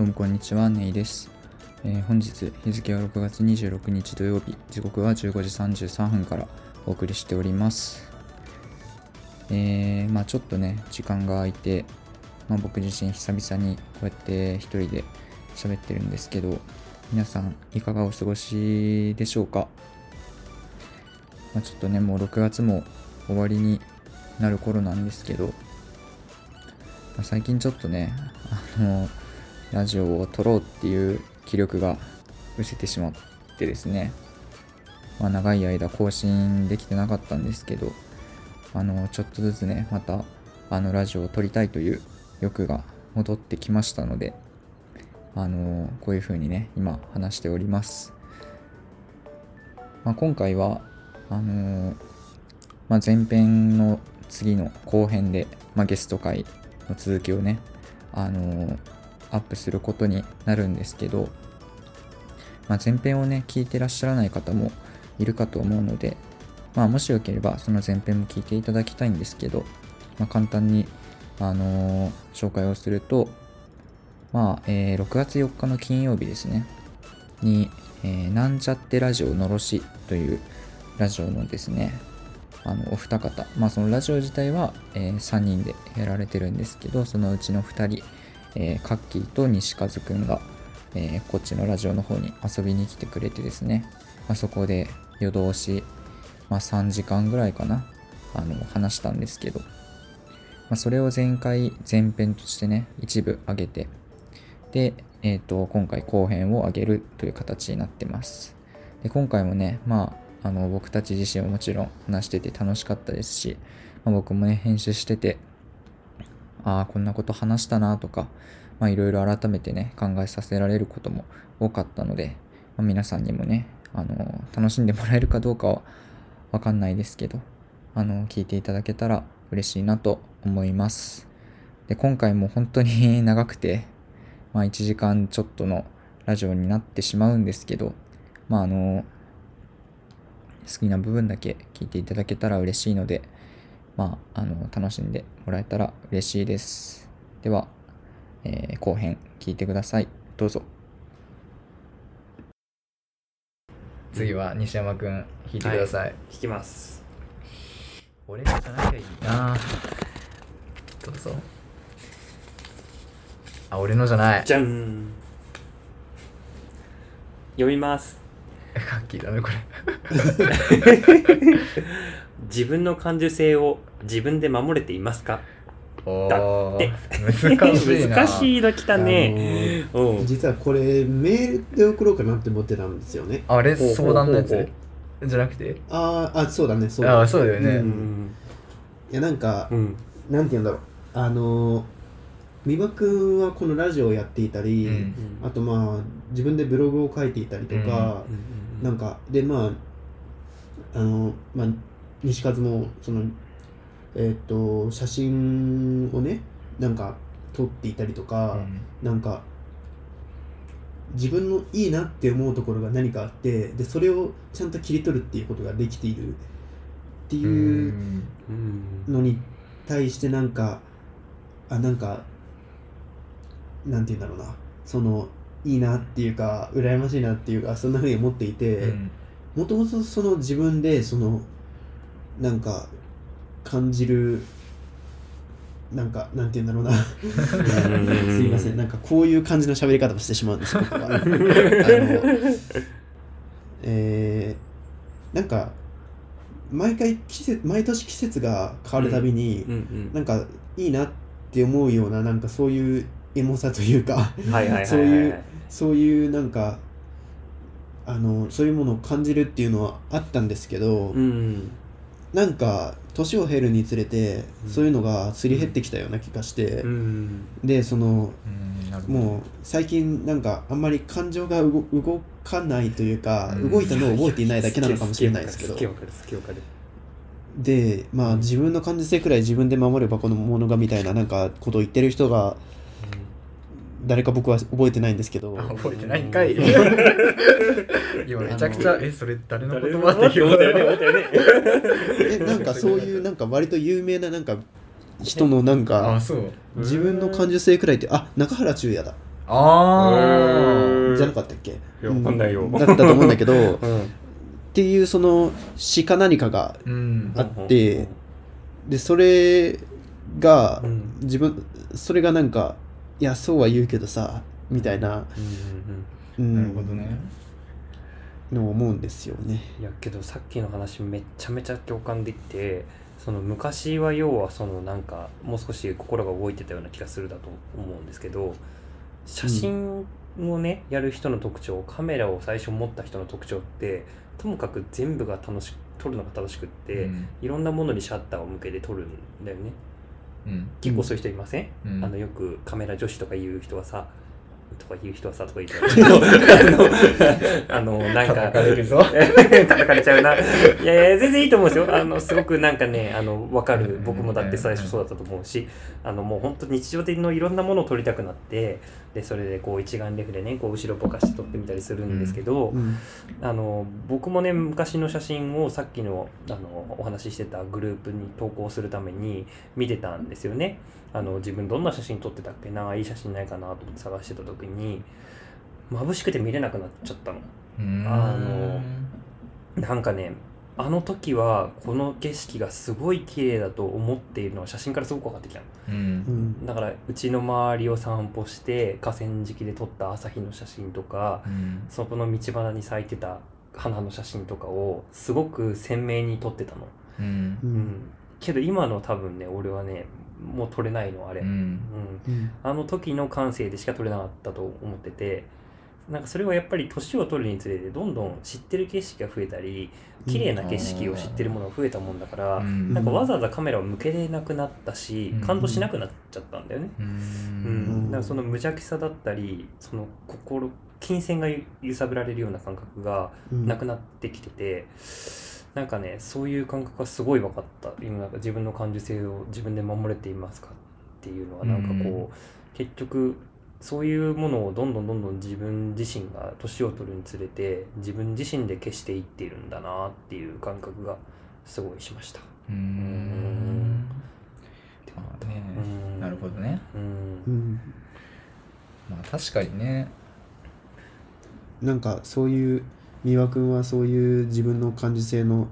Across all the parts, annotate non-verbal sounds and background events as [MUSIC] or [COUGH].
どうもこんにちは、ネイです。えー本日日付は6月26日土曜日、時刻は15時33分からお送りしております。えーまあちょっとね、時間が空いて、まあ、僕自身久々にこうやって一人で喋ってるんですけど、皆さんいかがお過ごしでしょうか、まあ、ちょっとね、もう6月も終わりになる頃なんですけど、まあ最近ちょっとね、あの、ラジオを撮ろうっていう気力が失せてしまってですね、まあ、長い間更新できてなかったんですけど、あの、ちょっとずつね、また、あの、ラジオを撮りたいという欲が戻ってきましたので、あの、こういう風にね、今話しております。まあ、今回は、あのまあ、前編の次の後編で、まあ、ゲスト会の続きをね、あのアップすることになるんですけど、まあ、前編をね聞いてらっしゃらない方もいるかと思うので、まあ、もしよければその前編も聞いていただきたいんですけど、まあ、簡単に、あの紹介をすると、まあえー6月4日の金曜日ですね。に、えーなんちゃってラジオのろしというラジオのですねあのお二方、まあ、そのラジオ自体は、え3人でやられてるんですけどそのうちの2人、えーカッキーと西和くんが、えーこっちのラジオの方に遊びに来てくれてですね、まあ、そこで夜通し、まあ、3時間ぐらいかなあの話したんですけど、まあ、それを前回前編としてね一部上げてで、えー、と今回後編を上げるという形になってます。で今回もねまああの僕たち自身ももちろん話してて楽しかったですし、まあ、僕もね編集しててああこんなこと話したなとかまあいろいろ改めてね考えさせられることも多かったので、まあ、皆さんにもねあの楽しんでもらえるかどうかはわかんないですけどあの聞いていただけたら嬉しいなと思います。で今回も本当に [LAUGHS] 長くてまあ1時間ちょっとのラジオになってしまうんですけどまああの好きな部分だけ聞いていただけたら嬉しいのでまああの楽しんでもらえたら嬉しいです。では、えー後編聞いてください。どうぞ。次は西山くん聞いてください、聞きます。俺のじゃないがいいな。どうぞ。あ俺のじゃない。じゃん。読みます。[LAUGHS] カッキーだねこれ [LAUGHS] 自分の感受性を自分で守れていますか？おだーって。[LAUGHS] 難しいな。難しいの来たね。実はこれメールで送ろうかなって思ってたんですよね。あれ相談のやつ？じゃなくて？あーあそうだねそうあだあそうだよね、ううん。んいやなんか、うん。なんて言うんだろう。あの美馬くんはこのラジオをやっていたり、うん。あとまあ自分でブログを書いていたりとか、なんかでまああのまあ西和もそのえっ、と写真をねなんか撮っていたりとか、なんか自分のいいなって思うところが何かあってでそれをちゃんと切り取るっていうことができている。ってうんいううん。のに対してなんかあなんかなんて言うんだろうな。そのいいなっていうか羨ましいなっていうかそんなふうに思っていてうん。もともとその自分でそのなんか感じるなんかなんて言うんだろうな。すいません。なんかこういう感じの喋り方をしてしまうんです僕は。[LAUGHS] あのえー、なんか毎回季節毎年季節が変わるたびに、うんうん。なんかいいなって思うようななんかそういうエモさというかそういうそういうなんかあのそういうものを感じるっていうのはあったんですけど、うんなんか年を経るにつれて、うん。そういうのがすり減ってきたような気がして、うん。でそのもう最近なんかあんまり感情が動動かないというか、うん。動いたのを覚えていないだけなのかもしれないですけど。でまあ自分の感受性くらい自分で守ればこのものがみたいななんかことを言ってる人が誰か僕は覚えてないんですけど。あ覚えてないんかい。[LAUGHS] 今めちゃくちゃえそれ誰の誰言葉って思ったよね思ったよね。[LAUGHS] えなんかそういうなんか割と有名ななんか人のなんあか自分の感受性くらいってあ中原中也だ。あうんじゃなかったっけ？わかんないよ。うだったと思うんだけどっ [LAUGHS] うん。ていうその詩か何かがうんあってでそれがうん。自分それがなんかいやそうは言うけどさみたいな、うんうんうん。うん。なるほどね。のを思うんですよね。いやけどさっきの話めっちゃめちゃ共感できてその昔は要はそのなんかもう少し心が動いてたような気がするだと思うんですけど写真をね、やる人の特徴カメラを最初持った人の特徴ってともかく全部が楽し撮るのが楽しくって、うん。いろんなものにシャッターを向けて撮るんだよね。うん結構そういう人いません、うん。あのよくカメラ女子とか言う人はさとか言う人はさとか言って [LAUGHS] あのあのなんか叩かれるぞ。[LAUGHS] 叩かれちゃうな。いやいや全然いいと思うんですよ。あのすごくなんかねあの分かる。僕もだって最初そうだったと思うしあのもう本当日常的のいろんなものを撮りたくなってでそれでこう一眼レフでねこう後ろぼかして撮ってみたりするんですけど、うんあの僕もね昔の写真をさっきのあのお話ししてたグループに投稿するために見てたんですよね。あの自分どんな写真撮ってたっけないい写真ないかなと思って探してた時に眩しくて見れなくなっちゃったの。うん。あのなんかねあの時はこの景色がすごい綺麗だと思っているのは写真からすごく分かってきたの。ううん。んだからうちの周りを散歩して河川敷で撮った朝日の写真とかうん。そこの道端に咲いてた花の写真とかをすごく鮮明に撮ってたの。うん。ううん。ん。けど今の多分ね、俺はね、もう撮れないの、あれ。うん。あの時の感性でしか撮れなかったと思ってて、なんかそれはやっぱり年を取るにつれてどんどん知ってる景色が増えたり、綺麗な景色を知ってるものが増えたもんだから、うん。なんかわざわざカメラを向けれなくなったしうん、感動しなくなっちゃったんだよね。ううん。ん、だからその無邪気さだったりその心金銭が揺さぶられるような感覚がうん。なくなってきてて、なんかねそういう感覚がすごい分かった。今なんか自分の感受性を自分で守れていますかっていうのはなんかこう、結局そういうものをどんどんどんどん自分自身が年を取るにつれて自分自身で消していっているんだなっていう感覚がすごいしました。うん。まあね。うん。なるほどね。うん。うん。まあ確かにね。なんかそういう三輪君はそういう自分の感受性の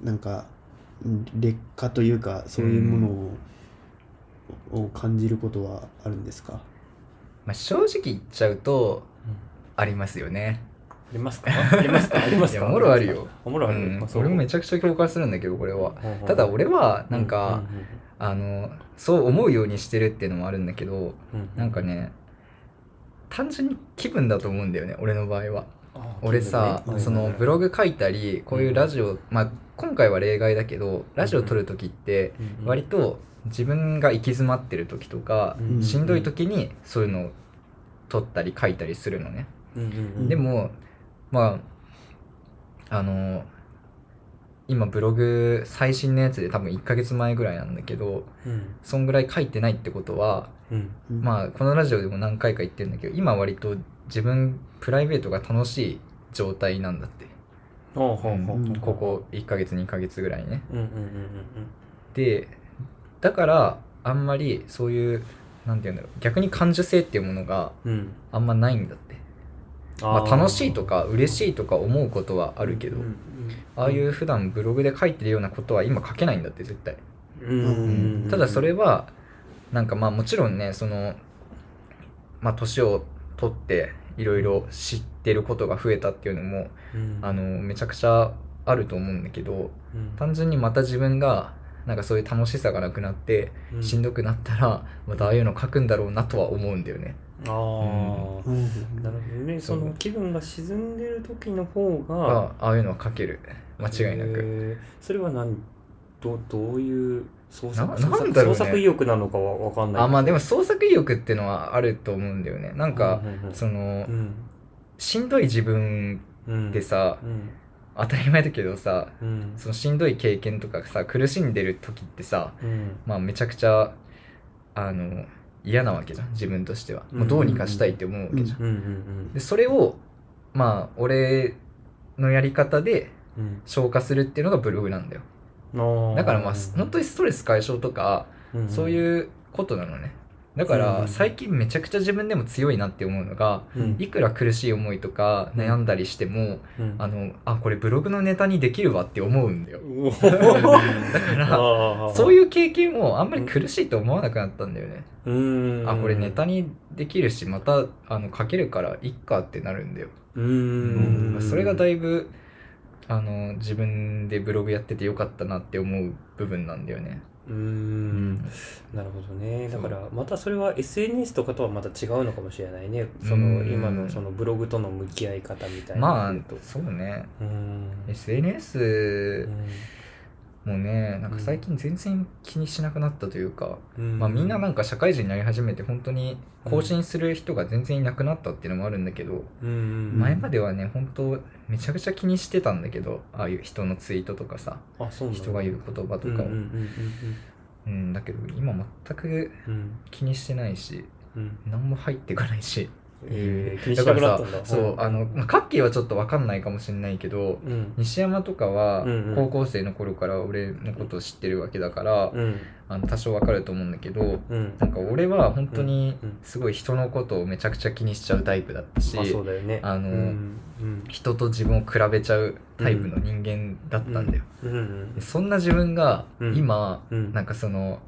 なんかうん劣化というかそういうものを,、を感じることはあるんですか？まあ正直言っちゃうとありますよね。ありますか？ありますか？[LAUGHS] ありますか？もろあるよ。あもろある、うん。俺もめちゃくちゃ共感するんだけどこれは。ただ俺はなんかあのそう思うようにしてるっていうのもあるんだけどなんかね単純に気分だと思うんだよね俺の場合は。あ俺さ、そのブログ書いたりこういうラジオ、まあ今回は例外だけどラジオ撮る時って割と自分が行き詰まってる時とか、うんしんどい時にそういうのを撮ったり書いたりするのね、うんうんうん。でもまああの今ブログ最新のやつで多分1ヶ月前ぐらいなんだけどうん。そんぐらい書いてないってことはうん。うんまあこのラジオでも何回か言ってるんだけど今割と自分プライベートが楽しい状態なんだってここ1ヶ月2ヶ月ぐらいね。うんうんうんでだからあんまりそういうなんて言うんだろう。逆に感受性っていうものがうん。うんあんまないんだって。まあ、楽しいとか嬉しいとか思うことはあるけど、うんああいう普段ブログで書いてるようなことは今書けないんだって絶対、うんうんうん。うん。ただそれはなんかまあもちろんねそのまあ年を取っていろいろ知ってることが増えたっていうのもうん。あのめちゃくちゃあると思うんだけどうん。単純にまた自分がなんかそういう楽しさがなくなってうん。しんどくなったらまたああいうの書くんだろうなとは思うんだよね。ああうん。なるほどね。その気分が沈んでる時の方ががああいうのは書ける。間違いなく。へー。それは何？どどういう創作な創作なんだろうね。創作意欲なのかは分かんないあまあでも創作意欲っていうのはあると思うんだよね。なんかそのうん。しんどい自分うんでさうん当たり前だけどさうん。そのしんどい経験とかさ苦しんでる時ってさうん。まあめちゃくちゃあの嫌なわけじゃん自分としては。うんもうどうにかしたいって思うわけじゃん。でそれをまあ俺のやり方でうん。消化するっていうのがブログなんだよ。うんだからまあ本当にストレス解消とかそうういうことなのね。だかうんら最近めちゃくちゃ自分でも強いなって思うのがうん。いくら苦しい思いとか悩んだりしてもうん。あのあこれブログのネタにできるわって思うんだよ。[LAUGHS] [LAUGHS] だからそうういう経験をあんまり苦しいと思わなくなったんだよね。うん。あこれネタにできるしまたあの書けるからいっかってなるんだよ。うん。それがだいぶあの自分でブログやっててよかったなって思う部分なんだよね。うん。なるほどね。だからまたそれは SNS とかとはまた違うのかもしれないね。そのうん。今のそのブログとの向き合い方みたいな。まあそうね。うん。SNS もねなんか最近全然気にしなくなったというか、うん。まあ、みんななんか社会人になり始めて本当に更新する人が全然いなくなったっていうのもあるんだけど、うん。前まではね本当めちゃくちゃ気にしてたんだけどああいう人のツイートとかさあそうなんだ人が言う言葉とかを、うんだけど今全く気にしてないしうん。うん何も入っていかないしえーだ。からさそうあの、まあ、カッキーはちょっと分かんないかもしれないけどうん。西山とかは高校生の頃から俺のことを知ってるわけだから、うん。あの多少分かると思うんだけどうん。なんか俺は本当にすごい人のことをめちゃくちゃ気にしちゃうタイプだったし、あそうだよね。あの人と自分を比べちゃうタイプの人間だったんだよ、そんな自分がうん。今、うん。なんかその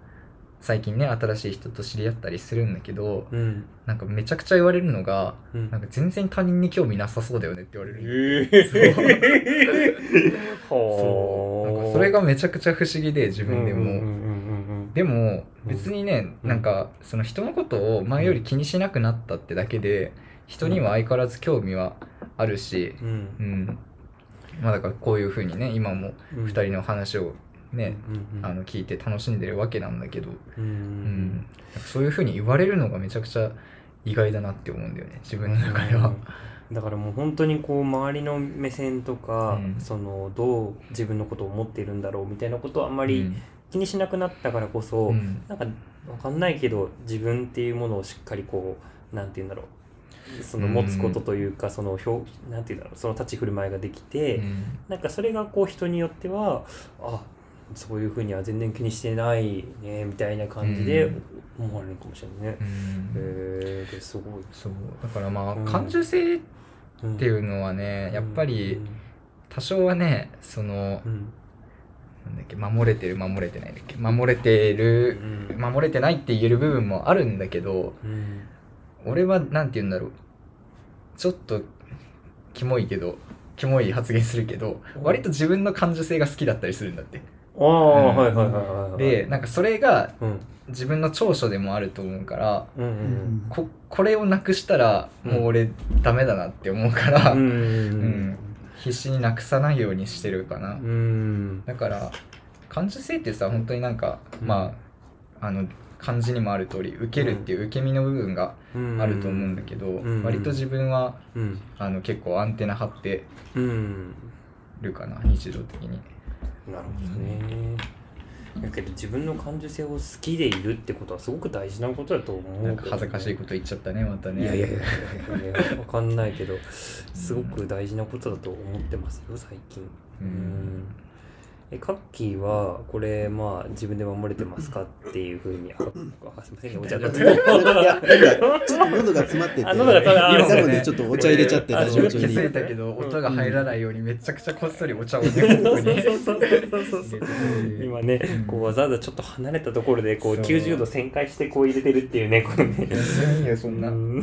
最近ね新しい人と知り合ったりするんだけどうん。なんかめちゃくちゃ言われるのがうん。なんか全然他人に興味なさそうだよねって言われる。え [LAUGHS] そう。なんかはあそれがめちゃくちゃ不思議で自分でも、うんうんでも別にね、うん。なんかその人のことを前より気にしなくなったってだけで人には相変わらず興味はあるし、うん。うん。まあだからこういうふうにね今もうん2人の話をね、うんうんあの聞いて楽しんでるわけなんだけど、うんうんそういうふうに言われるのがめちゃくちゃ意外だなって思うんだよね自分の中では。だからもう本当にこう周りの目線とか、うん。そのどう自分のことを思っているんだろうみたいなことをあんまりうん。気にしなくなったからこそ、うん。なんかわかんないけど自分っていうものをしっかりこうなんて言うんだろう。その持つことというか、その表なんて言うんだろう。その立ち振る舞いができて、うん。なんかそれがこう人によってはあそういうふうには全然気にしてないねみたいな感じでうん。思われるかもしれないね。うん。へえすごい。そう。だからまあうん。感受性っっていうのはねやっぱり多少はねそのうん。なんだっけ守れてる守れてないだっけ守れてるうん。守れてないって言える部分もあるんだけどうん。俺はなんて言うんだろう。ちょっとキモいけどキモい発言するけどうん。割と自分の感受性が好きだったりするんだってああ、うん。はいはいはいはいはい。でなんかそれがうん。自分の長所でもあると思うからうんうんここれをなくしたらもう俺ダメだなって思うから、うんうんうん。必死になくさないようにしてるかな、うん。うんだから感受性ってさ本当になんか、まああの漢字にもある通り受けるっていう受け身の部分がうん。あると思うんだけど、ん。割と自分はうん。あの結構アンテナ張ってうん。るかな日常的になるほどね。だけど自分の感受性を好きでいるってことはすごく大事なことだと思うね、なんか恥ずかしいこと言っちゃったねまたね。いやいやいやいやわかんないけどすごく大事なことだと思ってますよ最近。うんえカッキーはこれまあ自分で守れてますかっていうふうにああすいませんねお茶だった。いやちょっと喉が詰まっててあ喉が詰まってなのでちょっとお茶入れちゃってあたそう途中に。気づいたけど音が入らないようにめちゃくちゃこっそりお茶を今ね [LAUGHS] うん。こうわざわざちょっと離れたところでこうそう90度旋回してこう入れてるっていうねこのね。いやそんな、うん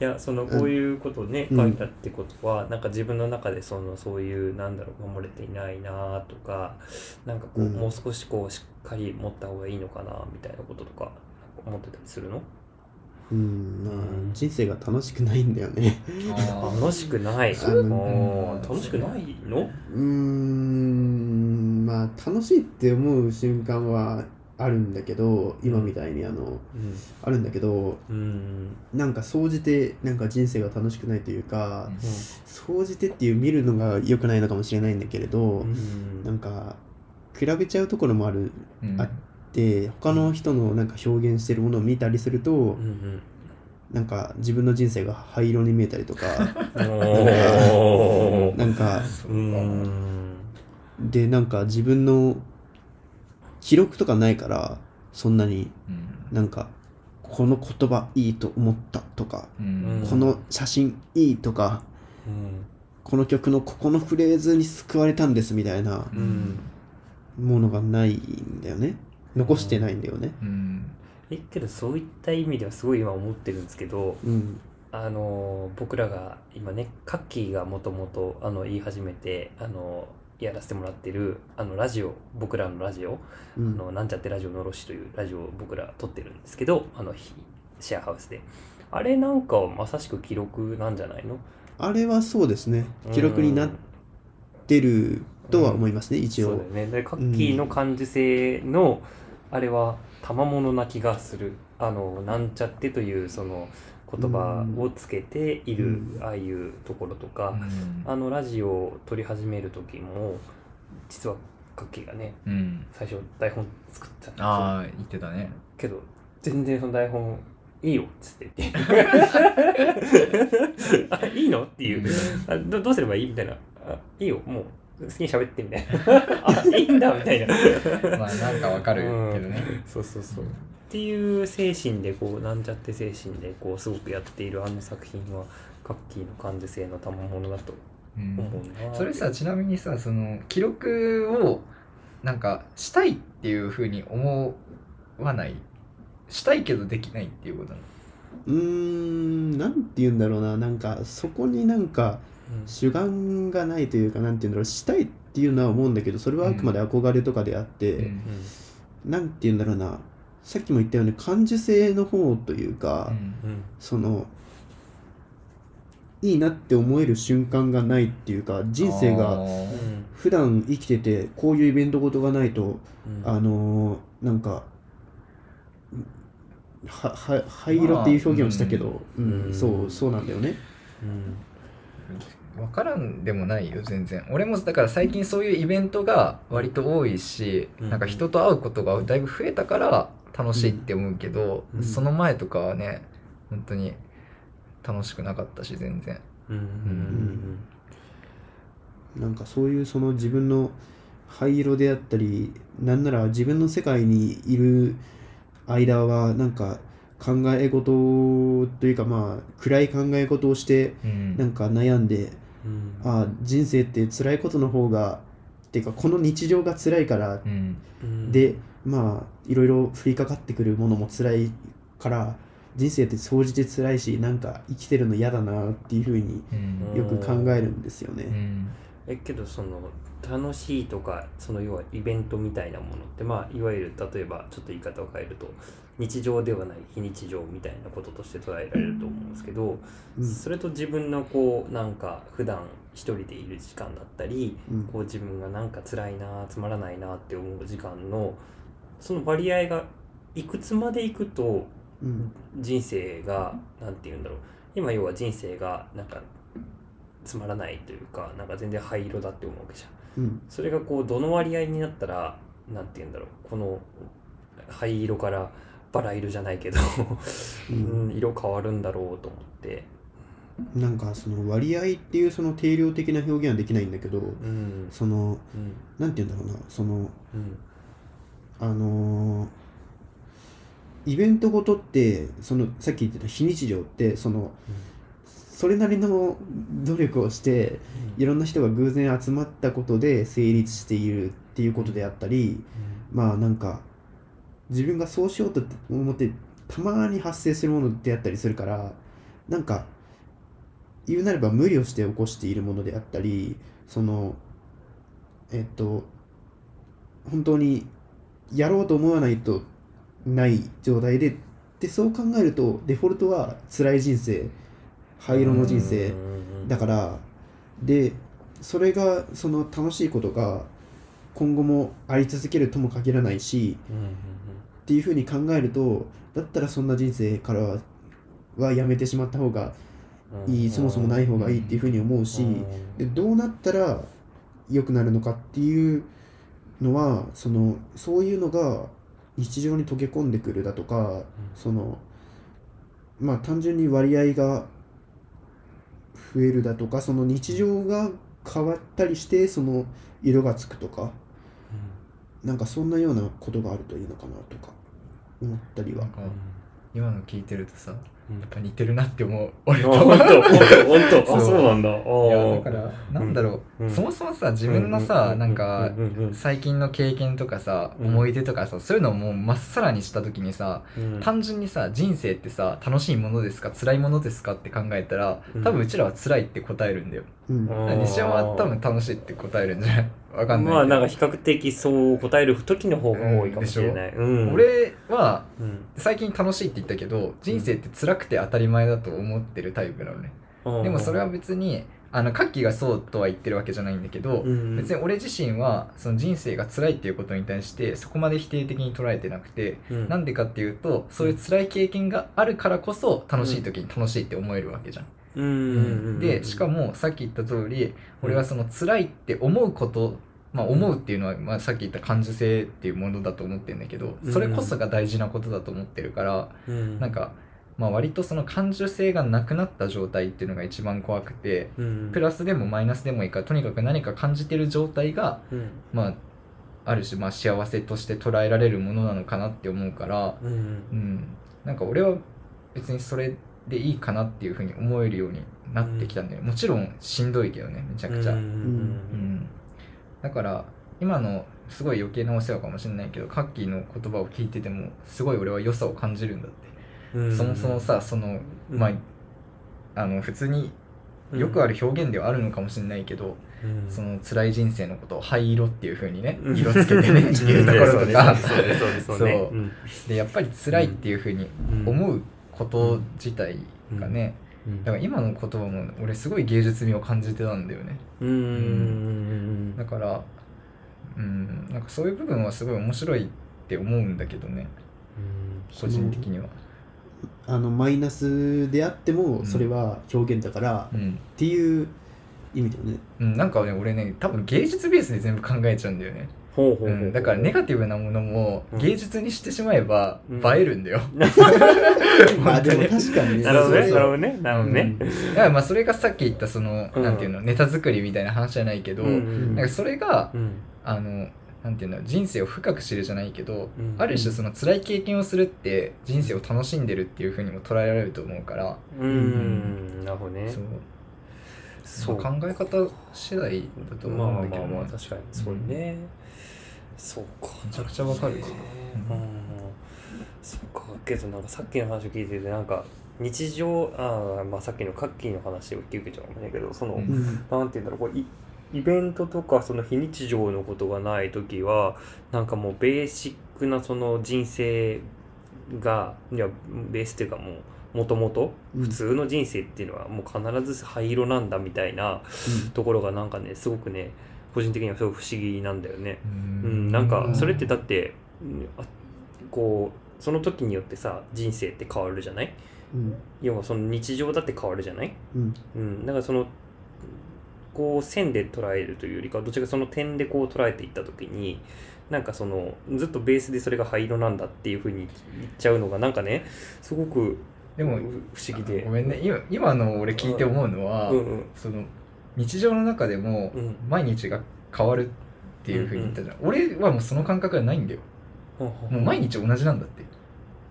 いやそのこういうことをね、うん。書いたってことはなんか自分の中でそのそういうなんだろう守れていないなとかなんかこう、うん。もう少しこうしっかり持った方がいいのかなみたいなこととか思ってたりするの？うんまあ人生が楽しくないんだよね。[LAUGHS] 楽しくない。そううん。もう楽しくないの？うーんまあ楽しいって思う瞬間はあるんだけど今みたいにあのあるんだけどうん。なんか総じてなんか人生が楽しくないというかうん総じてっていう見るのが良くないのかもしれないんだけれどうん。なんか比べちゃうところもあるうん。あで他の人のなんか表現してるものを見たりするとうんうん。なんか自分の人生が灰色に見えたりとか [LAUGHS] なんかうん。でなんか自分の記録とかないからそんなにうん。なんかこの言葉いいと思ったとか、うん。この写真いいとかうん。この曲のここのフレーズに救われたんですみたいなうん。ものがないんだよね。残してないんだよね。うん。えけどそういった意味ではすごい今思ってるんですけどうん。あの僕らが今ねカッキーがもともとあの言い始めてあのやらせてもらってるあのラジオ僕らのラジオ、うあんのなんちゃってラジオのろしというラジオを僕ら撮ってるんですけどあのひシェアハウスで。あれなんかはまさしく記録なんじゃないの？あれはそうですね。記録になってるとは思いますね一応。そうだよね。でカッキーの感受性の、あれは賜物な気がする。あのなんちゃってというその言葉をつけている、うん。ああいうところとか、うん。あのラジオを撮り始める時も実はカッキーがねうん。最初台本作ってた。ああ言ってたね。けど全然その台本いいよっつって言って。[LAUGHS] あいいの？っていう。あどどうすればいい？みたいな。あいいよもう好きに喋ってみたいな。[LAUGHS] あいいんだみたいな。まあなんかわかるけどね。そうそうそうっていう精神でこうなんちゃって精神でこうすごくやっているあの作品はカッキーの感受性の賜物だとうん。思うな、それさちなみにさその記録をなんかしたいっていうふうに思わないしたいけどできないっていうことなの？うーんなんて言うんだろうな。なんかそこになんかうん。主眼がないというかなんて言うんだろう。したいっていうのは思うんだけどそれはあくまで憧れとかであって、うん。なんて言うんだろうなさっきも言ったように感受性の方というか、そのいいなって思える瞬間がないっていうか人生あが普段生きててこういうイベントごとがないとうん。あのーなんかはは灰色っていう表現をしたけど、うんうん。そうそうなんだよね。うん。分からんでもないよ全然。俺もだから最近そういうイベントが割と多いし、うん。なんか人と会うことがだいぶ増えたから楽しいって思うけど、うん。その前とかはね本当に楽しくなかったし全然。うん。うん。なんかそういうその自分の灰色であったりなんなら自分の世界にいる間はなんか考え事というかまあ暗い考え事をしてうん。なんか悩んでうん。ああ人生って辛いことの方がっていうかこの日常が辛いからうん。うん。でまあいろいろ降りかかってくるものも辛いから人生って総じて辛いしなんか生きてるの嫌だなっていうふうにうん。よく考えるんですよね。うん。えけどその楽しいとかその要はイベントみたいなものってまあいわゆる例えばちょっと言い方を変えると日常ではない非日常みたいなこととして捉えられると思うんですけど、うん。それと自分のこうなんか普段一人でいる時間だったり、うん。こう自分がなんか辛いなつまらないなって思う時間のその割合がいくつまでいくとうん。人生がなんて言うんだろう。今要は人生がなんかつまらないというかなんか全然灰色だって思うわけじゃん。うん。それがこうどの割合になったらなんて言うんだろう。この灰色からバラ色じゃないけど、ううんん、色変わるんだろうと思って。なんかその割合っていうその定量的な表現はできないんだけどうん。そのうん。なんて言うんだろうな。そのうんあのーイベントごとってそのさっき言ってた非日常ってそのそれなりの努力をしていろんな人が偶然集まったことで成立しているっていうことであったりまあなんか自分がそうしようと思ってたまに発生するものであったりするからなんか言うなれば無理をして起こしているものであったりそのえっと本当にやろうと思わないとない状態ででそう考えるとデフォルトは辛い人生灰色の人生だからでそれがその楽しいことが今後もあり続けるとも限らないしっていうふうに考えるとだったらそんな人生からははやめてしまった方がうん。いいそもそもない方がいいっていうふうに思うしでどうなったら良くなるのかっていうのはそのそういうのが日常に溶け込んでくるだとかそのまあ単純に割合が増えるだとかその日常が変わったりしてその色がつくとかなんかそんなようなことがあるといいのかなとか思ったりは。今の聞いてるとさやっぱ似てるなって思う。あ俺と。本当本当 [LAUGHS] あそうなんだ。あいやー。だからなんだろう、うん。そもそもさ自分のさ、なんか最近の経験とかさうん。思い出とかさ、そういうのをもうまっさらにした時にさ単純にさ人生ってさ楽しいものですか辛いものですかって考えたらうん。多分うちらは辛いって答えるんだよ、西山は多分楽しいって答えるんじゃない？わかんないまあなんか比較的そう答える時の方が多いかもしれない、うん、俺はうん。最近楽しいって言ったけど人生って辛くて当たり前だと思ってるタイプなのね、うん。でもそれは別にあのカッキーがそうとは言ってるわけじゃないんだけど、うん。別に俺自身はその人生が辛いっていうことに対してそこまで否定的に捉えてなくて、うん。なんでかっていうとそういう辛い経験があるからこそ楽しい時に楽しいって思えるわけじゃん。でしかもさっき言った通り俺はその辛いって思うことまあ思うっていうのは、まあ、さっき言った感受性っていうものだと思ってるん。だけどそれこそが大事なことだと思ってるから、うん。なん。か、まあ、割とその感受性がなくなった状態っていうのが一番怖くてうん。プラスでもマイナスでもいいからとにかく何か感じてる状態がうん。まあある種まあ幸せとして捉えられるものなのかなって思うから、うん。うん、なん。か俺は別にそれでいいかなっていうふうに思えるようになってきたんだよ、もちろんしんどいけどねめちゃくちゃ、ううんんだから今のすごい余計なお世話かもしれないけどカッキーの言葉を聞いててもすごい俺は良さを感じるんだって、うん。そもそもさそのうん。まああの普通によくある表現ではあるのかもしれないけど、うん。その辛い人生のことを灰色っていうふうにねうん。色つけてね [LAUGHS] 言うところとか。そでやっぱり辛いっていうふうに思うこと自体がね、うん。だから今の言葉も俺すごい芸術味を感じてたんだよね。うん。うんだからうんなんかそういう部分はすごい面白いって思うんだけどね。個人的には。あのマイナスであってうん。もそれは表現だから、っうん、ていう意味だよね。うん、なんかね俺ね多分芸術ベースで全部考えちゃうんだよね、ほうほうほうう。ん、だからネガティブなものもうん。芸術にしてしまえばうん。映えるんだよ、[LAUGHS] あでも確かにね。なるほどねそうそう。なるほどね。なるほどね。だからまあそれがさっき言ったその、うん。なんていうのネタ作りみたいな話じゃないけど、うんなんかそれがうん。あのなんていうの人生を深く知るじゃないけど、うん。ある種その辛い経験をするって人生を楽しんでるっていうふうにも捉えられると思うから、うん。なるほどね。そう。そう。まあ考え方次第だとまあ思うんだけどね、まあまあ確かに。そうねそうか。めちゃくちゃわかるわねううん。んそうか。けどなんかさっきの話を聞いててなんか日常あーまあさっきのカッキーの話を聞いてちゃうかもしれないけどその、うん。うんなんて言うんだろうこういイベントとかその非日常のことがない時はなんかもうベーシックなその人生がいやベースっていうかもうもともとうん。普通の人生っていうのはもう必ず灰色なんだみたいなところがなんかねすごくね個人的にはすごく不思議なんだよね。ううんん、なんかそれってだってこうその時によってさ人生って変わるじゃない？うん。要はその日常だって変わるじゃない？うん。うん、だからそのこう線で捉えるというよりかはどっちかその点でこう捉えていった時になんかそのずっとベースでそれが灰色なんだっていうふうに言っちゃうのがなんかねすごくでもうん不思議で。ごめんね。今今の俺聞いて思うのは、うんうん。その日常の中でもうん。毎日が変わるっていうふうに言ったじゃん、俺はもうその感覚はないんだよ。もう毎日同じなんだって。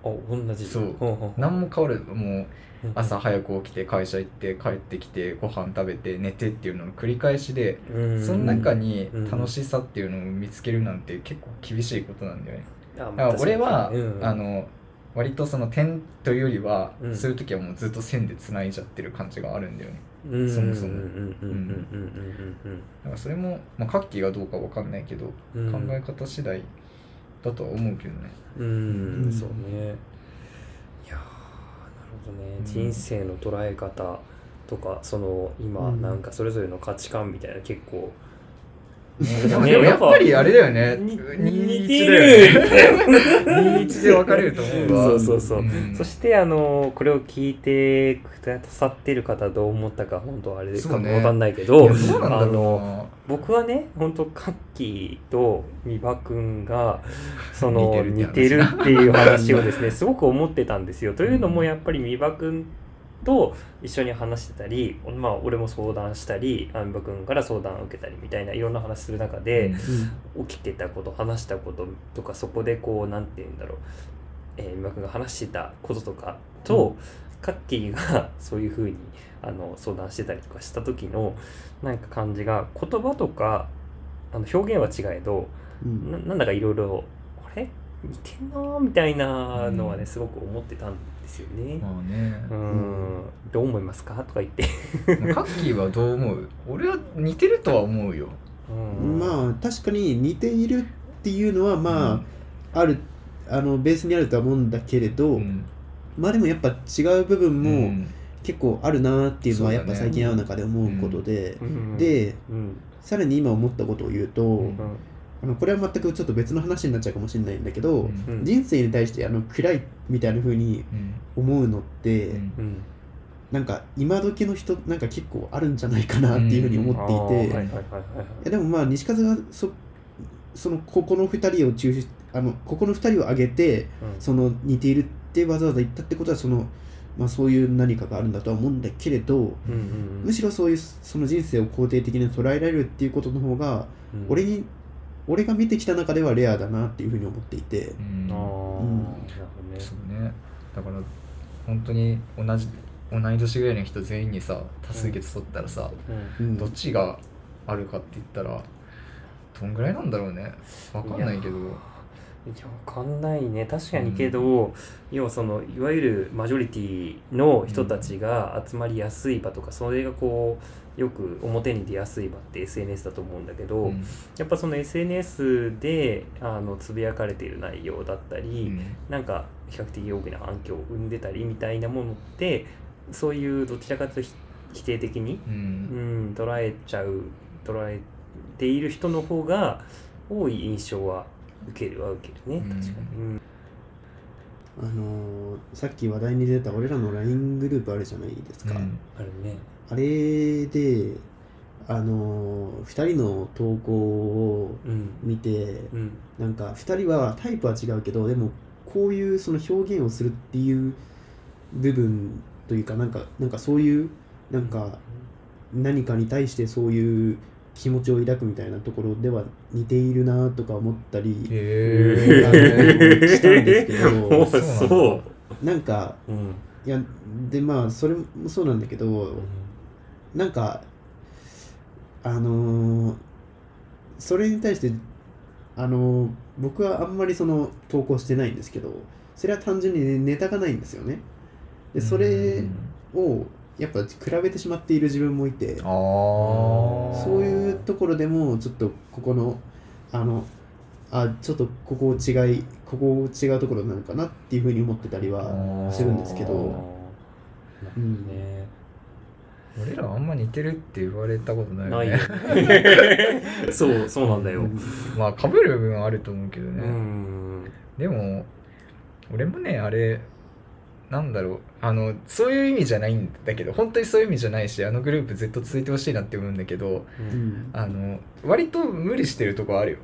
あ同じ。そう。ほんほん何も変わるもううん朝早く起きて会社行って帰ってきてご飯食べて寝てっていうのの繰り返しでうん。その中にうん楽しさっていうのを見つけるなんて結構厳しいことなんだよね。あだから俺は、うんあの割とその点というよりは、うん。そういう時はもうずっと線で繋いじゃってる感じがあるんだよね。うんそもそも。うん。うんうんうんうんだからそれも、まあ、カッキーがどうかわかんないけど、うんうん。考え方次第だとは思うけどね。うん。うん。そうね。いやーなるほどね、うん。人生の捉え方とかその今うん。なんかそれぞれの価値観みたいな結構でもやっぱりあれだよね。に21似てるね21で分かれると思うわ。そうそうそう、ん。そしてあのこれを聞いてくださってる方どう思ったか本当あれですかそうね。わかんないけいどあの僕はね本当カッキーと美馬くんがその似似てるっていう話をですねすごく思ってたんですよ。というのもやっぱり美馬くんと一緒に話してたり、まあ、俺も相談したりあ美馬くんから相談を受けたりみたいないろんな話する中で、起きてたこと話したこととかそこでこうなんて言うんだろえー、今君が話してたこととかと、カッキーが [LAUGHS] そういうふうにあの相談してたりとかした時のなんか感じが言葉とかあの表現は違えど、うん。ななんだかいろいろあれ？似てんなーみたいなのはね、すごく思ってたんですよね。まあね。うん、どう思いますか？とか言って。[LAUGHS] カッキーはどう思う？俺は似てるとは思うよ。うん。まあ確かに似ているっていうのはまあ、あるあのベースにあるとは思うんだけれど、うん。まあでもやっぱ違う部分もうん。結構あるなーっていうのはやっぱ最近会う中で思うことで、うん。でうん。さらに今思ったことを言うと、うんうんあのこれは全くちょっと別の話になっちゃうかもしれないんだけど、うん。うん人生に対してあの暗いみたいな風にうん。思うのって、うん。うんなんか今時の人なんか結構あるんじゃないかなっていうふうに思っていて、あーはいはいはいはいい。やでもまあ西風がそそのここの2人を中心あのここの2人を挙げてその似ているってわざわざ言ったってことはその、まあ、そういう何かがあるんだとは思うんだけれど、うんうん。むしろそういうその人生を肯定的に捉えられるっていうことの方が、うん。俺に俺が見てきた中ではレアだなっていうふうに思っていて、うん。ああ、うん。なるほどね。そうねだから本当に同じ同い年ぐらいの人全員にさ多数決取ったらさ、うん。うんどっちがあるかって言ったらどんぐらいなんだろうね。わかんないけど。いやわかんないね。確かにけど、要はそのいわゆるマジョリティの人たちが集まりやすい場とか、それがこうよく表に出やすい場って SNS だと思うんだけど、うん。やっぱその SNS であのつぶやかれている内容だったり、なんか比較的大きな反響を生んでたりみたいなものってそういうどちらかというと否否定的に、ううんん、捉えちゃう捉えている人の方が多い印象は受けるは受けるね。うん。確かに、うん。あのーさっき話題に出た俺らの LINE グループあるじゃないですか、うん。あるねあれであのー、2人の投稿をうん見てうん。なんか2人はタイプは違うけどでもこういうその表現をするっていう部分というかなんかなんかそういうなんか何かに対してそういう気持ちを抱くみたいなところでは似ているなとか思ったりえしたんですけおど [LAUGHS] そうなんかうん。いやでまあそれもそうなんだけどなんかあのーそれに対してあのー僕はあんまりその投稿してないんですけどそれは単純にネタがないんですよね。でそれをやっぱ比べてしまっている自分もいてそういうところでもちょっとここのあのあちょっとここ違いここ違うところなのかなっていうふうに思ってたりはするんですけど。うん。ね俺らあんま似てるって言われたことないよよね。ね [LAUGHS] そうそうなんだよ。まあ被る部分はあると思うけどうね、ん。でも俺もねあれなんだろう。あのそういう意味じゃないんだけど本当にそういう意味じゃないしあのグループずっと続いてほしいなって思うんだけどううんん。あの割と無理してるとこあるよ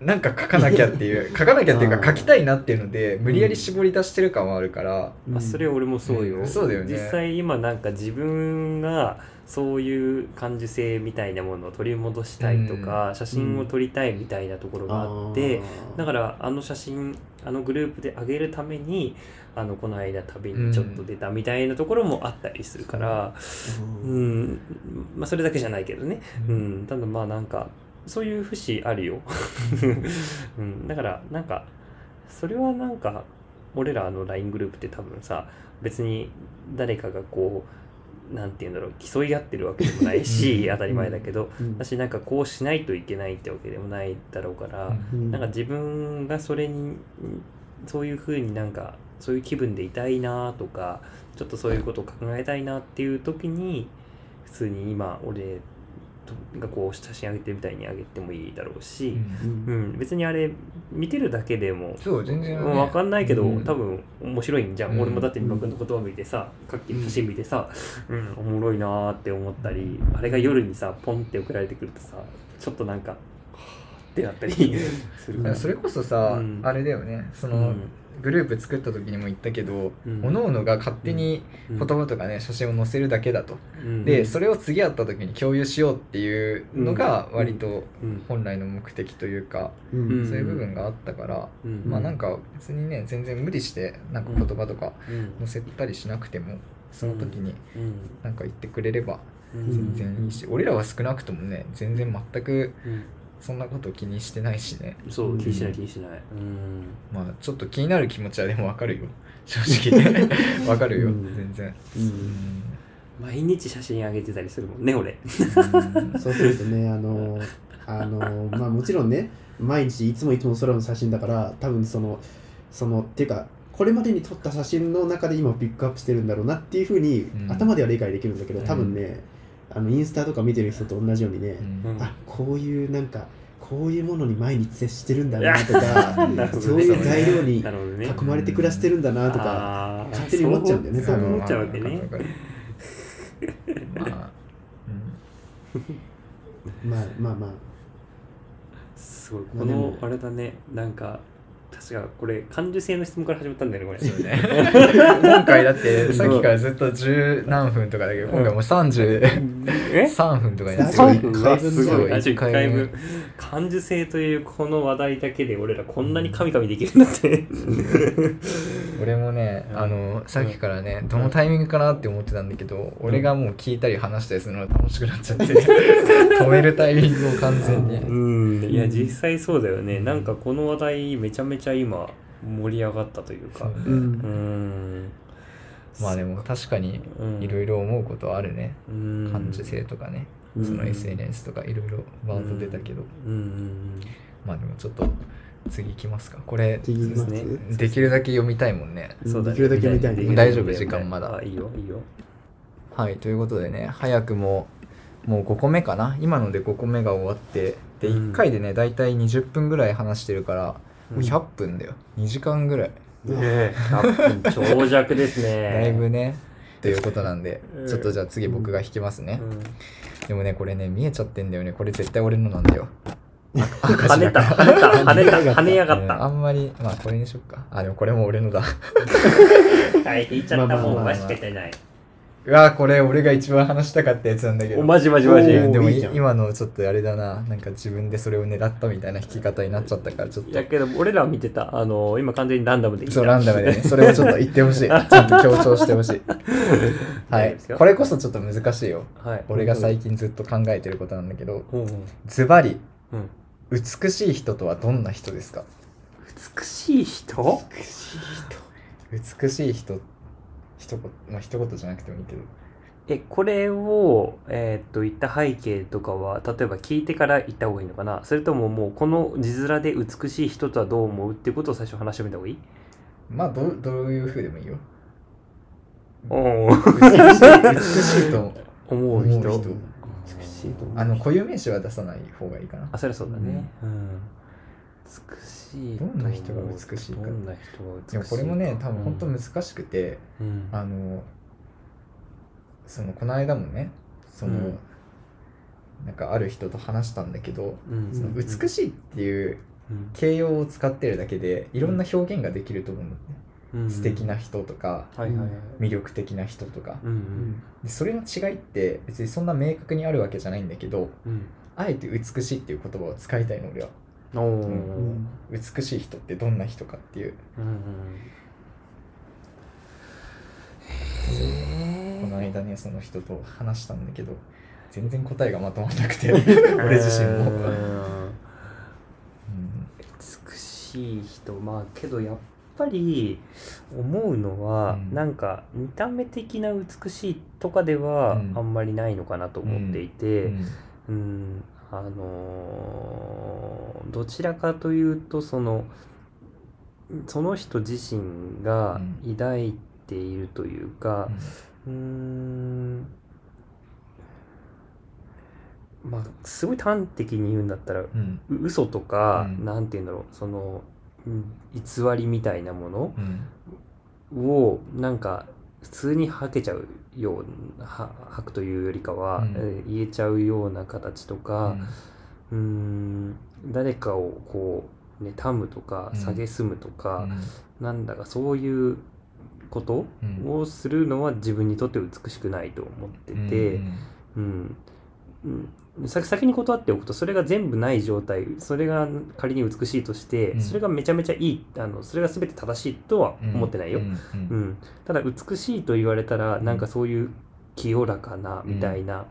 なんか書かなきゃっていう [LAUGHS] 書かなきゃっていうか書きたいなっていうので無理やり絞り出してる感はあるから、あそれは俺もそうよ、うんそうだよね。実際今なんか自分がそういう感受性みたいなものを取り戻したいとか、写真を撮りたいみたいなところがあって、だからあの写真あのグループで上げるためにあのこの間旅にちょっと出たみたいなところもあったりするから、ううん。んまあ、それだけじゃないけどね、うん、ただまあなんかそういう節あるよ、[LAUGHS] うん、だからなんかそれはなんか俺らの LINE グループって多分さ別に誰かがこうなんて言うんだろう競い合ってるわけでもないし当たり前だけどうん。私なんかこうしないといけないってわけでもないだろうから、うん。なんか自分がそれにそういう風になんかそういう気分でいたいなとかちょっとそういうことを考えたいなっていう時に普通に今俺とがこう写真上げてるみたいに上げてもいいだろうし、うん。うん。別にあれ見てるだけでもそう全然、ねうん、分かんないけど、うん。多分面白いんじゃん、うん。俺もだって今君の言葉見てささっきの写真見てさ、うん。おもろいなーって思ったりあれが夜にさポンって送られてくるとさちょっとなんかってなったりするから。それこそさ、うん。あれだよね。その、うんグループ作った時にも言ったけど、うん。各々が勝手にうん。言葉とかね写真を載せるだけだと、うん。でそれを次会った時に共有しようっていうのが割とうん。本来の目的というか、うん。うん。そういう部分があったから、うん。まあなんか別にね全然無理してなんか言葉とかうん。載せたりしなくてもその時にうん。なんか言ってくれればうん。全然いいし、俺らは少なくともね全然全くうんそんなこと気にしてないしね。そう気にしない気にしない。うん。まあちょっと気になる気持ちはでもわかるよ。[LAUGHS] 正直。わかるよ、うん。全然。うん。毎日写真上げてたりするもんね俺。うん。そうするとねあのあのまあもちろんね毎日いつもいつも空の写真だから多分そのそのっていうかこれまでに撮った写真の中で今ピックアップしてるんだろうなっていうふうに、うん。頭では理解できるんだけど多分ね、あのインスタとか見てる人と同じようにね、うん。うんあこういうなんかこういうものに毎日接してるんだなとかそういう材料に囲まれて暮らしてるんだなとか、勝手に思っちゃうんだよね多分。思っちゃうわけね。まあ、[LAUGHS] まあまあまあ。すごい。このあれだね。なんか確かこれ感受性の質問から始まったんだよねこれ。そうね。[LAUGHS] 今回だってさっきからずっと十何分とかだけど今回もう33え？分とかになって三るすごい。一10回回分感受性というこの話題だけで俺らこんなにカミカミできるんだって。俺もねうん。あのさっきからねどのタイミングかなって思ってたんだけど俺がもう聞いたり話したりするのが楽しくなっちゃって。止めるタイミングを完全に。うん。いや実際そうだよね。なんかこの話題めちゃめちゃ今盛り上がったというか。そうね。うん。うん。まあでも確かにうん。いろいろ思うことはあるね。うん。感受性とかね。うん。その SNS とかいろいろワード出たけど。うん。うん。まあでもちょっと次行きますか。これですね。できるだけ読みたいもんね。うんそうだね。できるだけ見たい。ね大丈夫？時間まだ。あいいよ。いいよ。はい。ということでね早くももう5個目かな。今ので5個目が終わって。でうん。1回でね大体20分ぐらい話してるからもううん。100分だよ。2時間ぐらい。ええ100分長尺ですね。[LAUGHS] だいぶね。ということなんでうん。ちょっとじゃあ次僕が弾きますね。うん。でもねこれね見えちゃってんだよね。これ絶対俺のなんだよ。跳ねた跳ねた跳ねた。跳ねやがうん。ったあんまりまあこれにしよっか。あでもこれも俺のだ。[LAUGHS] はい引いちゃったまあまあまあもうわしかいない。うわこれ俺が一番話したかったやつなんだけど。おマジマジマジ。でも今のちょっとあれだな。なんか自分でそれを狙ったみたいな弾き方になっちゃったからちょっと。やけど俺らは見てた。あの今完全にランダムでいいそうランダムで。ね [LAUGHS] それをちょっと言ってほしい。ちゃんと強調してほしい。[LAUGHS] はい。これこそちょっと難しいよ。はい。俺が最近ずっと考えてることなんだけど。ズバリうん。美しい人とはどんな人ですか？美しい人。美しい人一言まあ一言じゃなくてもいいけど。えこれを、えーっと言った背景とかは例えば聞いてから言った方がいいのかな？それとももうこの字面で美しい人とはどう思うっていうことを最初話してみた方がいい？まあどうどういう風でもいいよ。お美しい美しいと思う。人。思う人。美しいと思うあの固有名詞は出さない方がいいかな。あそりゃそうだね、うん。美しいと。どんな人が美しいか。どんな人が美しいか。これもね多分本当うん難しくて、うん。あのそのこの間もねその、うん。なんかある人と話したんだけど、うん。その美しいっていううん。形容を使ってるだけでいろんな表現ができると思うんだよね、うん。素敵な人とか魅力的な人とか。でそれの違いって別にそんな明確にあるわけじゃないんだけどうん。あえて美しいっていう言葉を使いたいの俺は美しい人ってどんな人かっていう。うんこの間ねその人と話したんだけど全然答えがまとまらなくて [LAUGHS] 俺自身も、美しい人。まあけどやっぱり思うのは、うん。なんか見た目的な美しいとかではうん。あんまりないのかなと思っていて、うん。うんあのーどちらかというとそのその人自身が抱いているというかうーんまあすごい端的に言うんだったらうん。う嘘とか、うん。なんて言うんだろうそのうん偽りみたいなものうん。をなんか普通に吐けちゃうようなは吐くというよりかは、うん。えー言えちゃうような形とかうーん誰かをこ妬むとかうん。蔑むとか、うなんだかそういうことんをするのは自分にとって美しくないと思ってて、うん。うんうん、さ先に断っておくとそれが全部ない状態それが仮に美しいとして、うん。それがめちゃめちゃいいあのそれが全て正しいとは思ってないよ、ううん。んうん。ただ美しいと言われたらなんかそういう清らかなみたいな、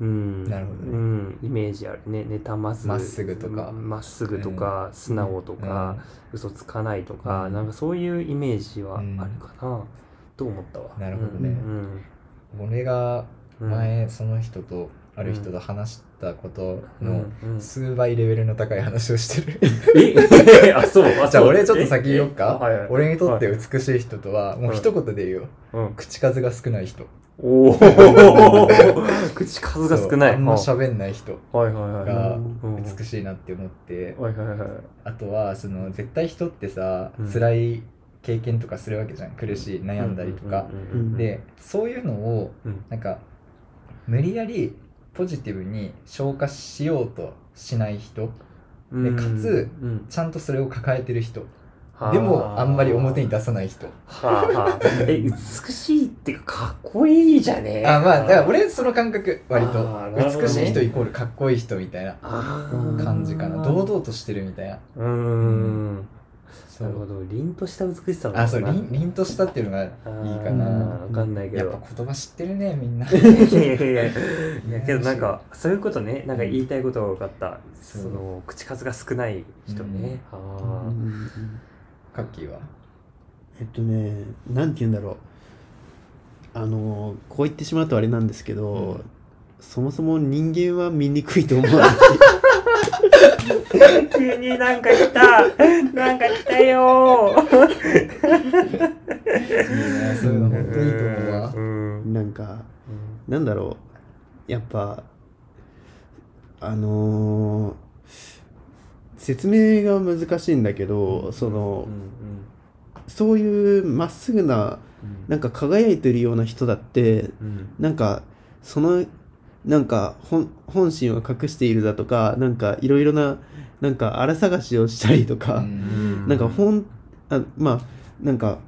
うん。なるほどね。うん、イメージあるね。妬まずまっすぐとか。まっすぐとか、素直とか、嘘つかないとか、うん。なんかそういうイメージはあるかな、と思ったわ。なるほどね。うん。俺がうん。前その人とある人と話したことの数倍レベルの高い話をしてる。え？[LAUGHS] あそう？あ [LAUGHS] じゃあ俺ちょっと先言おうえ？かあはいはい。俺にとって美しい人とはもう一言で言うよ。うん。口数が少ない人。おお [LAUGHS] 口数が少ない。あんま喋んない人はいはいはい。がうん。美しいなって思って。はいはいはい。あとはその絶対人ってさうん。辛い経験とかするわけじゃん。苦しい悩んだりとか。でそういうのをうん。なんか無理やりポジティブに消化しようとしない人。うん。かつうん。ちゃんとそれを抱えてる人。はでもあんまり表に出さない人。はあはあ。え美しいっていうかかっこいいじゃねあまあだから俺その感覚割と。ね。美しい人イコールかっこいい人みたいな感じかな。堂々としてるみたいな。うーん。そなるほど。凛とした美しさあそうな。凛凛としたっていうのがいいかあなーわかんないけど。やっぱ言葉知ってるねみんな。[LAUGHS] いやいやいやけどなんかそういうことね。なんか言いたいことが分かった。その口数が少ない人ね、ああ。カッキーは？えっとねなんて言うんだろう。あのこう言ってしまうとあれなんですけど、うん。そもそも人間は見にくいと思う急になんか来た。なんか来たよ。いいねそういうの本当にいいと思うわ。うんなんかなんだろう。やっぱあのー説明が難しいんだけど、そのそういうまっすぐななんか輝いてるような人だってうん。なんかそのなんか本本心を隠しているだとかなんかいろいろななんか荒探しをしたりとか、うん。なんかほんあまあなんか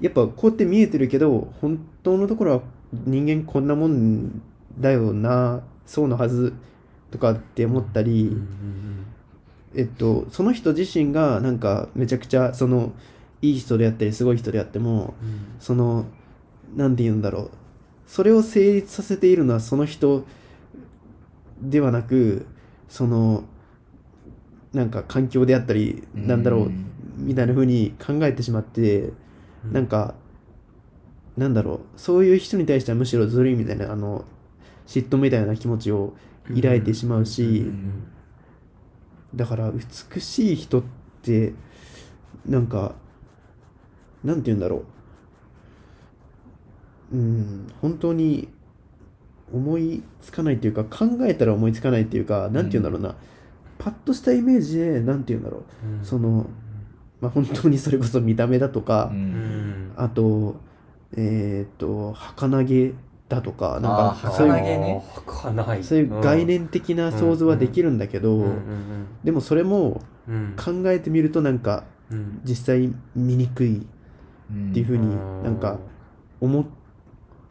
やっぱこうやって見えてるけど本当のところは人間こんなもんだよなそうのはずとかって思ったり、えっと、その人自身がなんかめちゃくちゃそのいい人であったりすごい人であってもそのなんて言うんだろうそれを成立させているのはその人ではなくそのなんか環境であったりなんだろうみたいな風に考えてしまってなんかなんだろうそういう人に対してはむしろずるいみたいなあの嫉妬みたいな気持ちを抱いてしまうしだから美しい人ってなんかなんて言うんだろううん。本当に思いつかないっていうか考えたら思いつかないっていうかなんて言うんだろうな、パッとしたイメージでなんて言うんだろう。そのまあ本当にそれこそ見た目だとか、あとえっ、と儚げだとかなんかそういうねそういう概念的な想像はできるんだけど、うん。うん。でもそれもうん。考えてみるとなんかうん。実際見にくいっていうふうになんか思って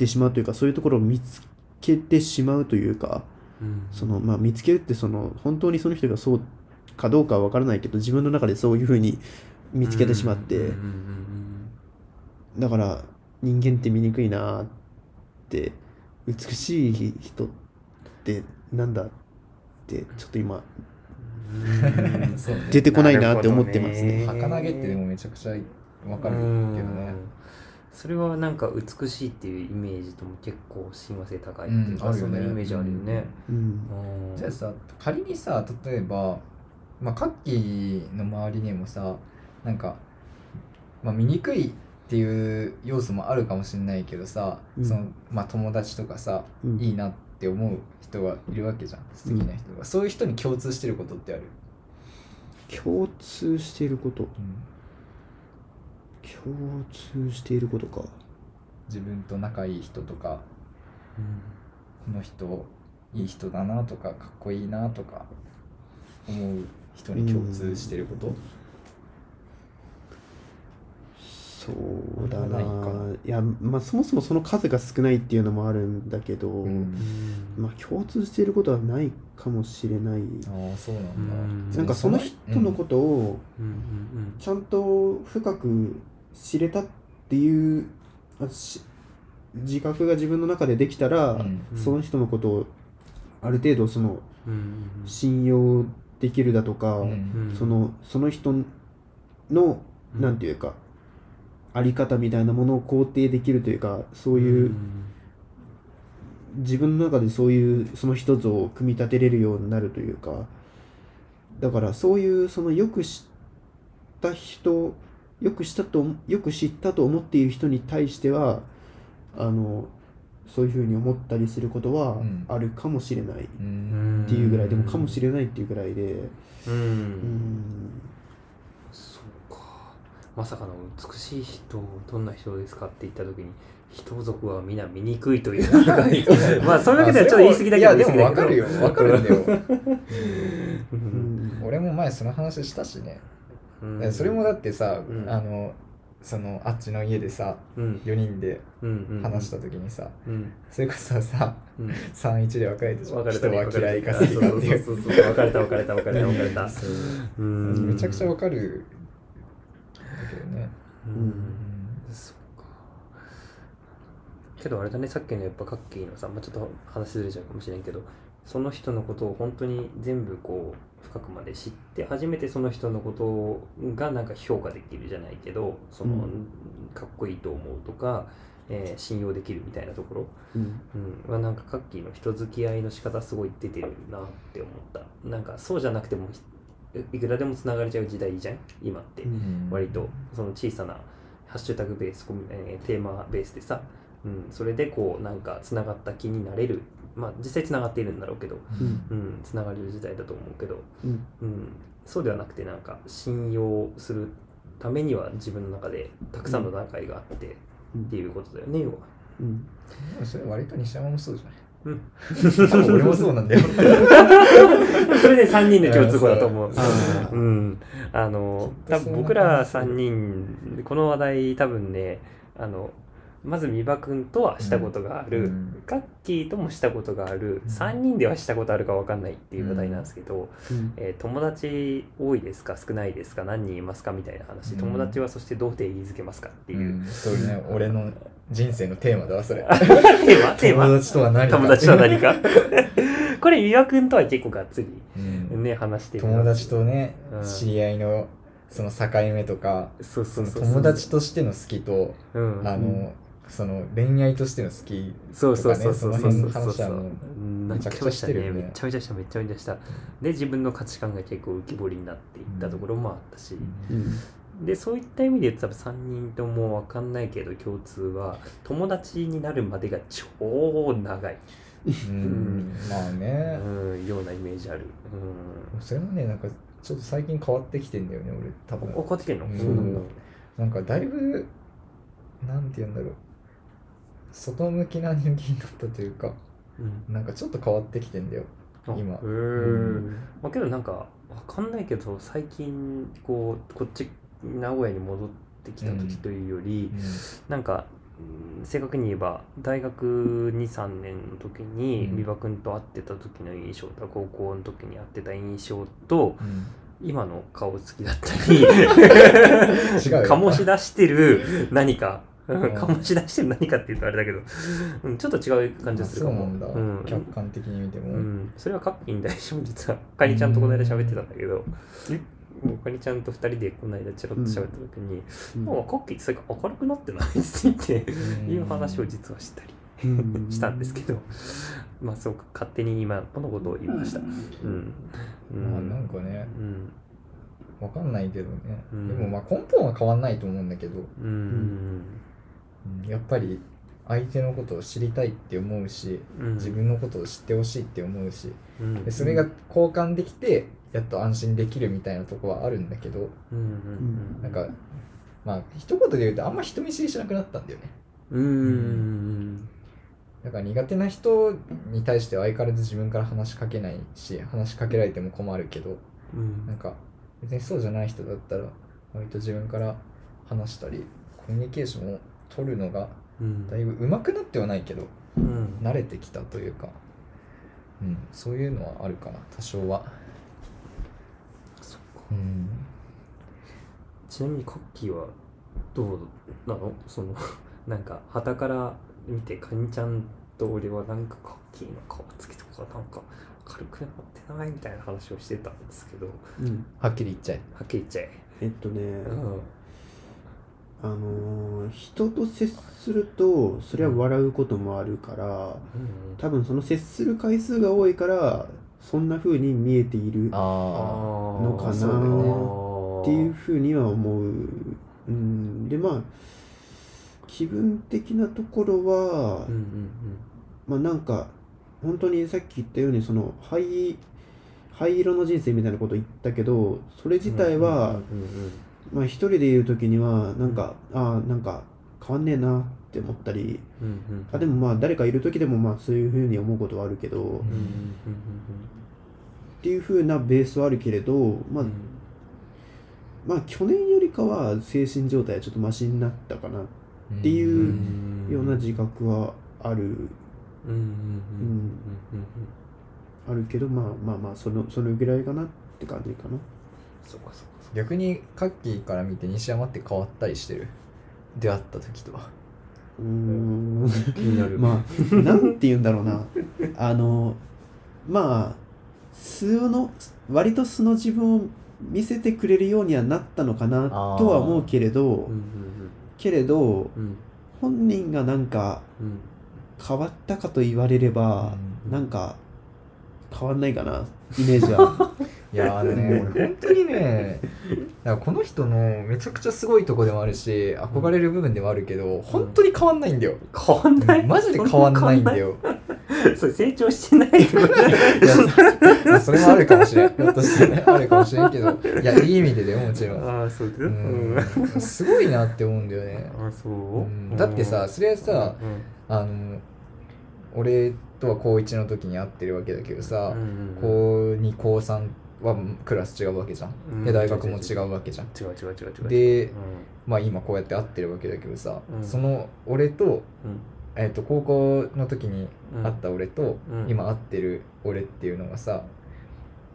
しまうというかそういうところを見つけてしまうというかうん。その、まあ、見つけるってその本当にその人がそうかどうかは分からないけど自分の中でそういうふうに見つけてしまって、うんうんうんだから人間って見にくいなって美しい人ってなんだってちょっと今 [LAUGHS] 出てこないなって思ってますね。儚げってでもめちゃくちゃわかるけどね。うんそれはなんか美しいっていうイメージとも結構親和性高いっていうか、うんね。そんなイメージあるよね。うん。うん。じゃあさ仮にさ例えばまあカッキーの周りにもさなんか、まあ、醜いっていう要素もあるかもしれないけどさ、うん。そのまあ、友達とかさ、うん。いいなって思う人がいるわけじゃん素敵な人が、そういう人に共通してることってある、共通していること共通していることか。自分と仲いい人とかこの人いい人だなとかかっこいいなとか思う人に共通してること、そうだな。いいやまあそもそもその数が少ないっていうのもあるんだけど、うん。まあ共通していることはないかもしれない、ああそうなんだ、なんかその人のことをうん。うん。ちゃんと深く知れたっていうあし自覚が自分の中でできたら、うん。その人のことをある程度その信用できるだとか、そのその人の、うん。なんていうかあり方みたいなものを肯定できるというかそういう、自分の中でそういうその一つを組み立てれるようになるというかだからそういうそのよく知った人よくしたとよく知ったと思っている人に対してはあのそういうふうに思ったりすることはうん。あるかもしれないっうん。ていうぐらい、でもかもしれないっていうぐらいで。うん。うん。そうか。まさかの美しい人どんな人ですかって言った時に人族は皆醜いという。[LAUGHS] まあそういうわけではちょっと言い過ぎだけどいやでも分かるよ。分かるんだよ、ううん。ん。俺も前その話したしね、うん。それもだってさ、うん。あのそのあっちの家でさうん。4人で話した時にさ、うん。それこそさうん。31で分かれてし別れたね。人は嫌いか好きかっていう。そうそうそうそう。別れた別れた別れた別れた。めちゃくちゃ分かる。だけどね、けどあれだね。さっきのやっぱカッキーのさ、まあ、ちょっと話ずれちゃうかもしれんけどその人のことを本当に全部こう深くまで知って初めてその人のことがなんか評価できるじゃないけどその、うん。かっこいいと思うとか、えー信用できるみたいなところ。うん。うん、はなんかカッキーの人付き合いの仕方すごい出てるなって思った。なんかそうじゃなくてもいいくらでもつながれちゃう時代じゃん？今って、うん。割と。その小さなハッシュタグベースえーテーマベースでさ、うん、それでこうなんかつながった気になれるまあ実際つながっているんだろうけど、うん。うん、つながれる時代だと思うけど、うん。うん、そうではなくてなんか信用するためには自分の中でたくさんの段階があってっていうことだよね要は。うん。それ割と西山もそうじゃないうん。俺もそうなんだよ。[LAUGHS] それで3人の共通項だと思う。うん、あの多分僕ら3人この話題多分ねあのまず美馬君とはしたことがある、うん。ガッキーともしたことがある、3人ではしたことあるか分かんないっていう話題なんですけど、うん。えー友達多いですか？少ないですか？何人いますか？みたいな話、うん。友達はそしてどう定義づけますかっていう、うん。そうね。俺の人生のテーマだわそれ。[LAUGHS] テーマ？[LAUGHS] テーマ？友達とは何か。友達とは何か？[LAUGHS] これ美馬君とは結構がっつりうん。ね話してる友達とねうん。知り合いのその境目とかそうそのそうそう。友達としての好きとうん。あのその恋愛としての好きそうそうそうそうそう。そうとかねそううんめちゃくちゃしてるよね。めちゃめちゃしためちゃめちゃした。で自分の価値観が結構浮き彫りになっていったところもあったし、うん。でそういった意味で言うと多分3人とも分かんないけど共通は友達になるまでが超長い、うんまあね。うん、ようなイメージある、それもねなんかちょっと最近変わってきてんだよね俺多うん、分分かってきてんの、うん。そうなんだ。なんかだいぶなんて言うんだろう外向きな人間だったというかうん。なんかちょっと変わってきてんだよあ今。へー。まあ、けどなんか分かんないけど最近こうこっち名古屋に戻ってきた時というより、なんかうん正確に言えば大学23年の時にうん。美馬君と会ってた時の印象と高校の時に会ってた印象とうん。今の顔つきだったり [LAUGHS] 醸し出してる [LAUGHS] 何かん醸し出してる何かって言うとあれだけど、[LAUGHS] うん、ちょっと違う感じがするかも。そうなんだ、うん。客観的に見ても、うん、それはカッキーに対しても実はかにちゃんとこの間喋ってたんだけど。もうかにちゃんと二人でこの間チロッと喋った時に「うん。もうカッキー最近明るくなってない?」っていう話を実はしたりうん。したんですけど。まあそうか。勝手に今のことを言いました。うん。まあなんかね。うん。わかんないけどね、うん。でもまあ根本は変わんないと思うんだけど、うんうんやっぱり相手のことを知りたいって思うしうん。自分のことを知ってほしいって思うしうん。でそれが交換できてやっと安心できるみたいなとこはあるんだけどうんうんなんかまあ一言で言うとあんま人見知りしなくなったんだよね。うんうんだから苦手な人に対しては相変わらず自分から話しかけないし話しかけられても困るけどうん。なんか別にそうじゃない人だったら割と自分から話したりコミュニケーションを取るのがうん。だいぶ上手くなってはないけどうん。慣れてきたというか、うん、そういうのはあるかな多少は。そっか。うん。ちなみにカッキーはどうなの？その [LAUGHS] なんか旗から見てカニちゃんと俺はなんかカッキーの顔つきとかなんか軽くなってない？みたいな話をしてたんですけど。はうん。はっきり言っちゃえ。っきり言っちゃえ。えっとね、うんあのー人と接するとそれは笑うこともあるから多分その接する回数が多いからそんな風に見えているあのかなっていうふうには思う。うん、でまあ気分的なところは、うんうんまあなんか本当にさっき言ったようにその灰灰色の人生みたいなこと言ったけどそれうん自体は、うんうんまあ一人でいる時にはなんか、ああなんか変わんねえなって思ったりうんうんあでもまあ誰かいる時でもまあそういうふうに思うことはあるけど、っうんうんうん。ていうふうなベースはあるけれど、まあうん。まあ去年よりかは精神状態はちょっとマシになったかなっていううんような自覚はある、うんうんうん。うん。あるけどまあまあまあそのそのぐらいかなって感じかなそうかそうかそうか。逆にカッキーから見て西山って変わったりしてる？出会った時とは。うーん。気になる。まあなんて言うんだろうな。あのまあ素の割と素の自分を見せてくれるようにはなったのかなとは思うけれどうんうんけれどうんうん。本人がなんかうん。変わったかと言われれば、うん。なんか変わんないかなイメージは。[LAUGHS] いやあのね俺本当にねだからこの人のめちゃくちゃすごいとこでもあるし憧れる部分でもあるけど本当に変わんないんだよ、変わんない？マジで変わんないんだよ。[LAUGHS] それ成長してないってことだよ [LAUGHS] いやそまあそれもあるかもしれん。ひょっとしてねあるかもしれんけど。いやいい意味でだよもちろん。ああそうですううん。ん。すごいなって思うんだよね、あそう？うん。だってさそれはさあの俺とは高1の時に会ってるわけだけどさ、高2高3はクラス違うわけじゃん、うん。で大学も違うわけじゃん。違う違う。違う違うでうん。まあ今こうやって会ってるわけだけどさ、うん。その俺と,、うん。えっと高校の時にうん会った俺と、うん。今会ってる俺っていうのがさ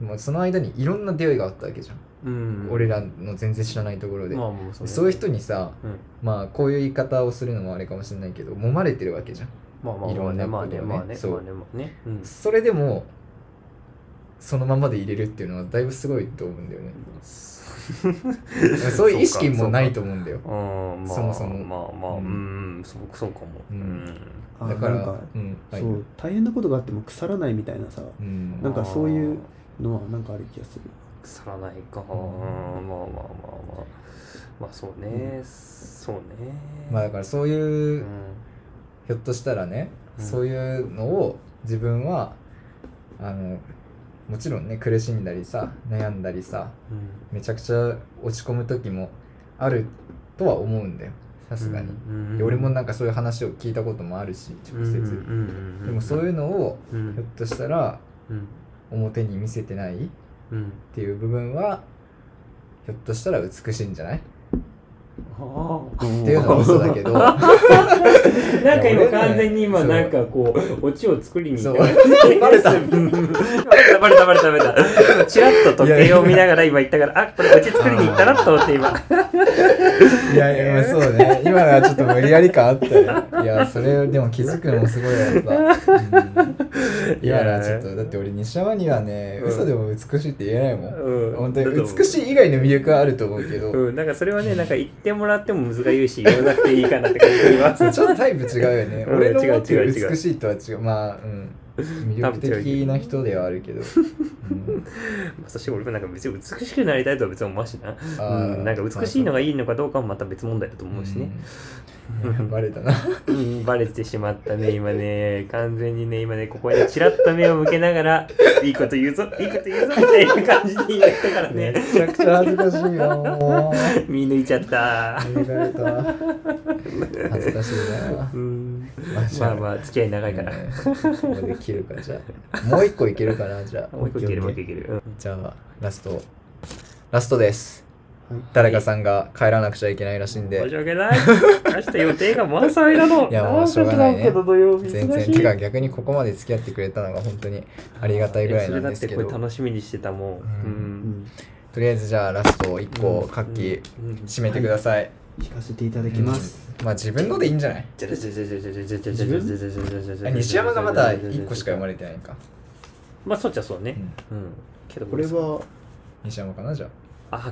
もうその間にいろんな出会いがあったわけじゃん、うん俺らの全然知らないところで、まあそうね。そういう人にさうん。まあこういう言い方をするのもあれかもしれないけど揉まれてるわけじゃんまあまあいろんなまあことをねねまあねそうまあね。まあねうん。それでもそのままで入れるっていうのはだいぶすごいと思うんだよね。[LAUGHS] そういう意識もないと思うんだよ。うんまあそもそも。まあまあううんんそうそうかも。ううん。だからか、うんはい。そう大変なことがあっても腐らないみたいなさ。うん。なんかそういうのはなんかある気がする。腐らないか。ううんんまあまあまあまあ。まあそうね。そうね。まあだからそういう、うんひょっとしたらね、うん。そういうのを自分はあのもちろんね苦しんだりさ悩んだりさうん。めちゃくちゃ落ち込む時もあるとは思うんだよ。さすがに、うんで俺もなんかそういう話を聞いたこともあるし直接、でもそういうのをうん。ひょっとしたらうん。表に見せてないっうん。ていう部分はひょっとしたら美しいんじゃないあっていうのは嘘だけど。[LAUGHS] なんか今完全に今なんかこうオチを作りに行った。バレたうんバレた。バレた。バレた。バレた。チラッと時計を見ながら今言った。からあこれオチ作りに行った。なと思って今いやいや、まあそうね。今のはちょっと無理やり感あったよ。いや、それでも気づくのもすごいやっぱ。うん、今のはちょっと、だって俺、西山にはね、うん嘘でも美しいって言えないもん。うん本当に美しい以外の魅力はあると思うけど、うんなんかそれはねなんか言ってもらっても難しいし言わなくていいかなって感じます [LAUGHS] ちょっとタイプ違うよね。うん俺の思ってる違う違う違う美しいとは違う。まあ、うん。魅力的な人ではあるけど。うん。そして俺もなんか別に美しくなりたいとは別に思うしな、うん、なんか美しいのがいいのかどうかもまた別問題だと思うしね、[LAUGHS] バレたな。うん、バレてしまったね、今ね。完全にね、今ね、ここにチラッと目を向けながら、いいこと言うぞ、いいこと言うぞ、みたいな感じで言ったからめね。ちゃくちゃ恥ずかしいよ、もう。見抜いちゃった。見抜かれた。恥ずかしいな。うんまあまあまあ付き合い長いから、ねここで切るかじゃあもう一個いけるかなじゃあもう一個いけるもう一個いける、うんじゃあラストラストですはい誰かさんが帰らなくちゃいけないらしいんで。申し訳ない。明日予定が満載なの。いや、もうしょうがない、ね。全然。てか逆にここまで付き合ってくれたのが本当にありがたいぐらいなんですけど。それ楽しみにしてたもん。とりあえずじゃあラスト1個各き締めてください。聞かせていただきます。まあ自分のでいいんじゃない？西山がまだ1個しか読まれてないか。まあそっちゃそうね。うん。けどこれは西山かなじゃあ。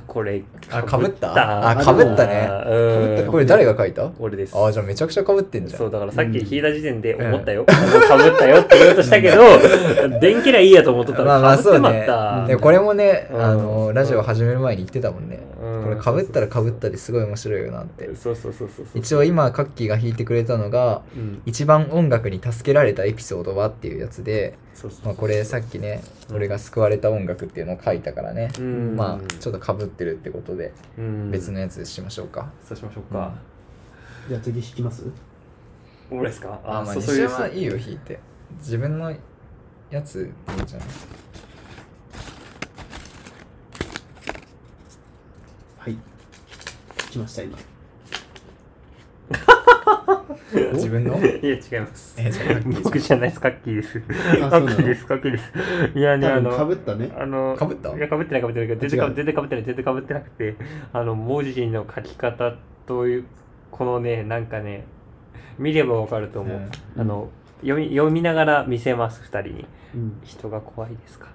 これあ被った？ああ被ったね。うんあこれ誰が書いた？俺です。あじゃあめちゃくちゃ被ってんじゃん。そうだからさっき引いた時点で思ったよ、あの被ったよって言おうとしたけど電気りゃいいやと思っとったまあまら被ってまっあそうね。これもね、うん。あのラジオ始める前に言ってたもんね、うんこれかぶったらかぶったですごい面白いよなって。そうそうそうそうそう。一応今カッキーが弾いてくれたのがうん。一番音楽に助けられたエピソードはっていうやつで、これさっきね俺が救われた音楽っていうのを書いたからね、うん。まあちょっとかぶってるってことでうん。別のやつしましょうか、そうしましょうか、じゃあ次引きます？俺ですか？あまあそう西山いいよ弾いて。自分のやつでいいんじゃない？来ました今。[LAUGHS] 自分の？いや違います。えじゃあカッキー。僕じゃないです。カッキーです。あカッキーです。カッキーです。いやねあ多の分かぶったね。あのかぶった？いやかぶってないかぶってない。全然か違う。全然かぶってない全然かぶってなくてあの文字の書き方というこのねなんかね見ればわかると思う、うん。あの読み読みながら見せます二人にうん。人が怖いですか？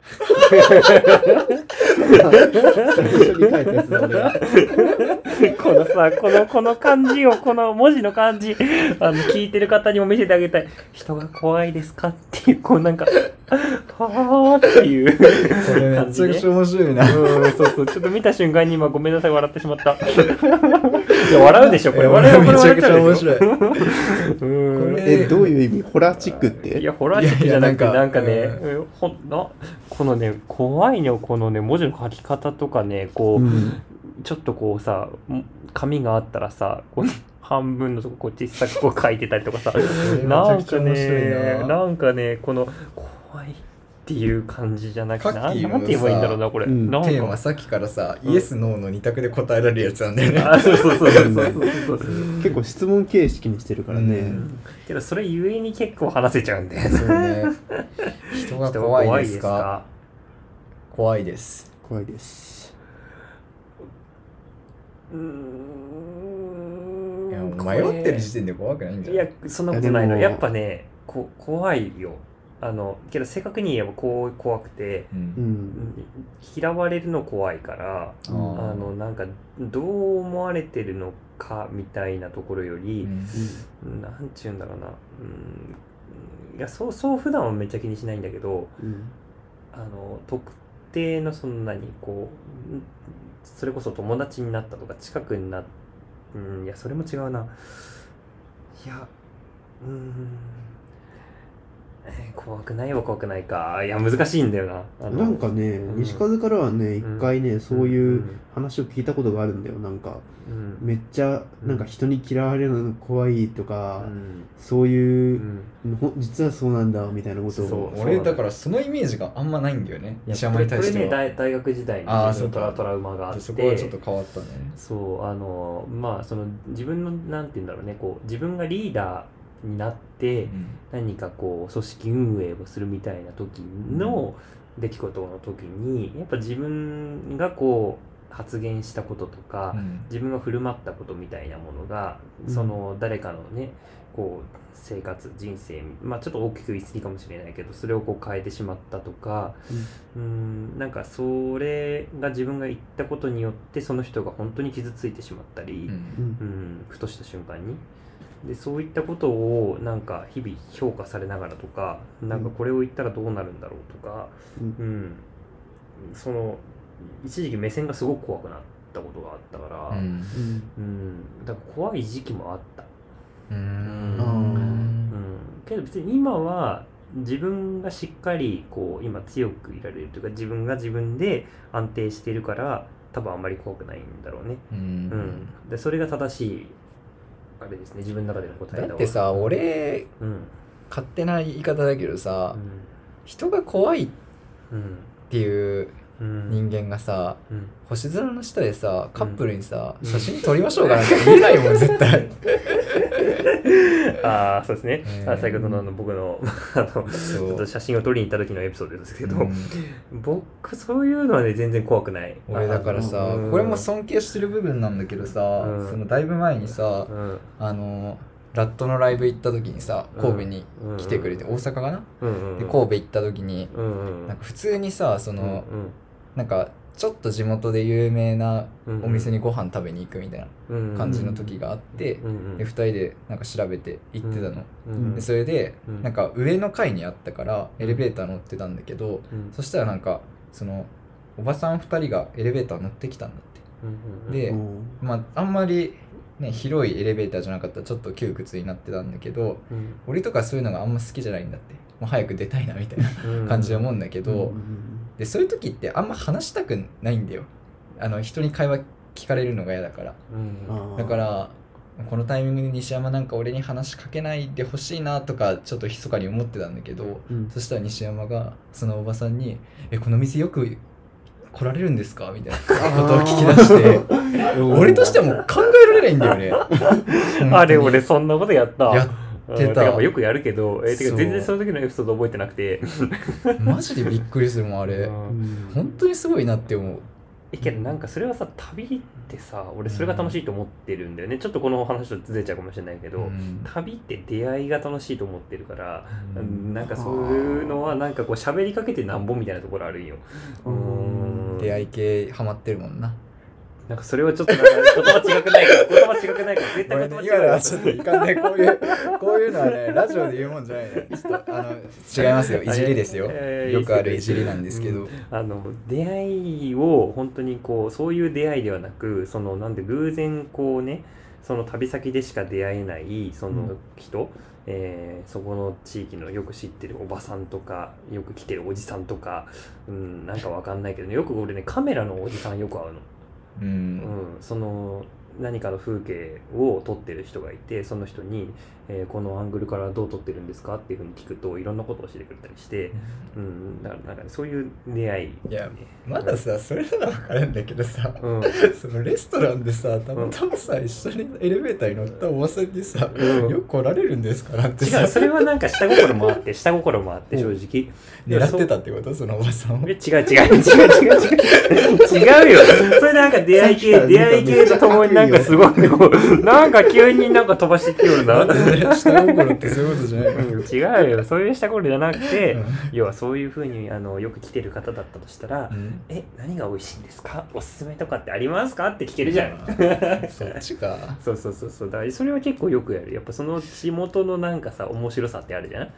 このさこのこの漢字をこの文字の漢字あの聞いてる方にも見せてあげたい。人が怖いですか？っていうこうなんかはあっていう。感じねちゃくちゃ面白いな。うんそうそう。ちょっと見た瞬間に今ごめんなさい笑ってしまった。[LAUGHS] いや笑うでしょこれ。笑うめちゃくちゃ面白いうん。これえどういう意味？ホラーチックって？いやホラーチックじゃなくてなんかねほんなこのね怖いのこのね文字の書き方とかねこう、うん。ちょっとこうさ紙があったらさこう半分のとここう小さくこう書いてたりとかさ。[LAUGHS] めな。んかねななんかねこの怖いっていう感じじゃなくてなカッキーもなんて言えばいいんだろうなこれ、うんなんかテーマさっきからさ、イエス・ノーの二択で答えられるやつなんだよね。あそうそうそうそうそうそうそう結構質問形式にしてるからね、うんけどそれゆえに結構話せちゃうんだよねそうね。人が人怖いですか怖いです。怖いですうーんいや迷ってる時点で怖くないんじゃないいやそんなことないのやっぱねこ怖いよあのけど正確に言えばこう怖くてう。うん。ん嫌われるの怖いからあー。あのなんかどう思われてるのかみたいなところより、うん。なんちゅうんだろうな。うん。いやそうそう普段はめっちゃ気にしないんだけどうん。あの特定のそんなにこうんそれこそ友達になったとか近くになうんいやそれも違うな。いやうんえ [LAUGHS] ー怖くないは怖くないか。いや難しいんだよな。なんかね、うん。西風からはね一回ね、そういううん。話を聞いたことがあるんだよなんか。うん。めっちゃなんか人に嫌われるの怖いとか、うん。そうういう、実はそうなんだみたいなことを。そう。俺だからそのイメージがあんまないんだよね。西山に対しては。これね大大学時代に自トラウマがあって。そこはちょっと変わったね。そうあのまあその自分のなんて言うんだろうねこう自分がリーダーになって何かこう組織運営をするみたいな時の出来事の時にやっぱ自分がこう発言したこととか、うん。自分が振る舞ったことみたいなものが、うん。その誰かのねこう生活人生まあちょっと大きく言い過ぎかもしれないけどそれをこう変えてしまったとかうん。なんかそれが自分が言ったことによってその人が本当に傷ついてしまったり、うんうん。うん、ふとした瞬間にでそういったことをなんか日々評価されながらとかなんかこれを言ったらどうなるんだろうとか、うん。うん、その一時期目線がすごく怖くなったことがあったから、うん。うん。うん、だから怖い時期もあった、ううん。けど別に今は自分がしっかりこう今強くいられるというか自分が自分で安定しているから多分あんまり怖くないんだろうね、ううんん、でそれが正しいですね自分の中での答えだってさ俺うん。勝手な言い方だけどさ、うん。人が怖いっうんていううん人間がさうん。星空の下でさカップルにさ、うん。写真撮りましょうかなんて言えないもん絶対。[LAUGHS] ああそうですね、先ほどのあの僕の [LAUGHS] あの写真を撮りに行った時のエピソードですけど、うん。僕そういうのはね全然怖くない。俺だからさうん。これも尊敬してる部分なんだけどさ、うん。そのだいぶ前にさうん。あのラットのライブ行った時にさ神戸に来てくれて、大阪かな、で神戸行った時になんか普通にさその、うんなんかちょっと地元で有名なうんお店にご飯食べに行くみたいうんな感じの時があって、うんうんで2人でなんか調べて行ってたの、うんでそれでうん。なんか上の階にあったからエレベーター乗ってたんだけど、うん。そしたらなんかそのおばさん2人がエレベーター乗ってきたんだって。うんで、うん。まああんまり、ね、広いエレベーターじゃなかったらちょっと窮屈になってたんだけどうん。俺とかそういうのがあんま好きじゃないんだって。もう早く出たいなみたいなうん。感じで思うんだけど、うんでそういう時ってあんま話したくないんだよ。あの人に会話聞かれるのが嫌だから。うん。だからこのタイミングで西山なんか俺に話しかけないでほしいなとかちょっと密かに思ってたんだけど、うん。そしたら西山がそのおばさんに「えこの店よく来られるんですか?」みたいなことを聞き出して。[LAUGHS] 俺としてはもう考えられないんだよね。[LAUGHS] あれ俺そんなことやったやってたよくやるけどえてそう。か全然その時のエピソード覚えてなくて。[LAUGHS] マジでびっくりするもんあれ。うん。本当にすごいなって思う。えけどなんかそれはさ旅ってさ俺それが楽しいと思ってるんだよね、ちょっとこの話とずれちゃうかもしれないけど、うん。旅って出会いが楽しいと思ってるから、うん。なんかそういうのはなんかこう喋りかけてなんぼみたいなところあるんよ。うーん。出会い系ハマってるもんななんかそれはちょっとなんか言葉違くない。から言葉違くないから絶対言葉違うよ今のはちょっといかんねこういうこういうのはねラジオで言うもんじゃないね。ちょっとあの違いますよ。[LAUGHS] いじりですよ。えーよくあるいじりなんですけど、うんあの出会いを本当にこうそういう出会いではなくそのなんで偶然こうねその旅先でしか出会えないその人、えーそこの地域のよく知ってるおばさんとかよく来てるおじさんとか、うん、なんかわかんないけど、ね、よく俺ねカメラのおじさんよく会うの。うん。うん、その何かの風景を撮ってる人がいてその人に、えーこのアングルからどう撮ってるんですかっていうふうに聞くといろんなことを教えてくれたりして、うん、だからなんかねそういう出会い、ね、いやまださそれなら分かるんだけどさうん、そのレストランでさたまたまさ、一緒にエレベーターに乗ったおばさんにさ「うん。よく来られるんですか?」なんてさ。違うそれはなんか下心もあって下心もあって正直。狙ってたってこと？そのおばさんを。え違う。違う違う違う違う。違うよ。それなんか出会い系出会い系とともになんかすごいなんか急になんか飛ばしてきよるな下心ってそういうことじゃないのうん違うよそういうしたことじゃなくて、うん要はそういうふうにあのよく来てる方だったとしたら「うんえ何が美味しいんですかおすすめとかってありますか?」って聞けるじゃん。そっちかそうそうそうそうだそれは結構よくやるやっぱその地元のなんかさ面白さってあるじゃん、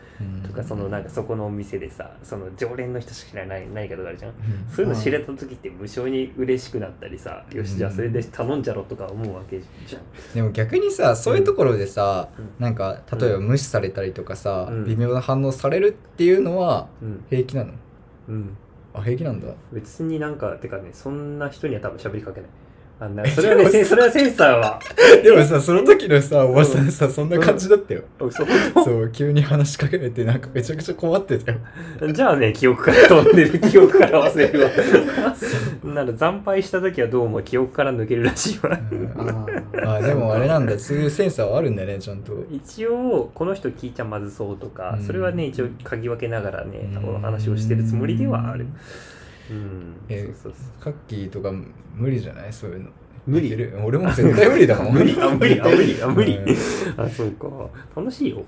とかそのなんかそこのお店でさその常連の人しか知らない何かとかあるじゃんうんそういうの知れた時って無性に嬉しくなったりさ、よしじゃあそれで頼んじゃろとか思うわけじゃん。でも逆にさそういうところでさ、うん。なんか例えば無視されたりとかさ、うん。微妙な反応されるっていうのはうん、平気なの？うん、あ平気なんだ。別になんかてかねそんな人には多分喋りかけないあんなそれはね [LAUGHS] せそれはセンサーは。でもさその時のさおばさんさそんな感じだったよ、おそうそう急に話しかけられてなんかめちゃくちゃ困ってたよ。じゃあね、記憶から飛んでる、記憶から忘れるわ。なら惨敗した時はどうも記憶から抜けるらしいわ。あーあでもあれなんだそういうセンサーはあるんだねちゃんと。一応、この人聞いちゃまずそうとか、うん。それはね、一応嗅ぎ分けながらね、うん。お話をしてるつもりではある。うん。えカッキーとか無理じゃない？そういうの。無理。俺も絶対無理だもん。う。無理、あ、無理、あ、無理、あ、無理。うん。あ、そうか。楽しいよ。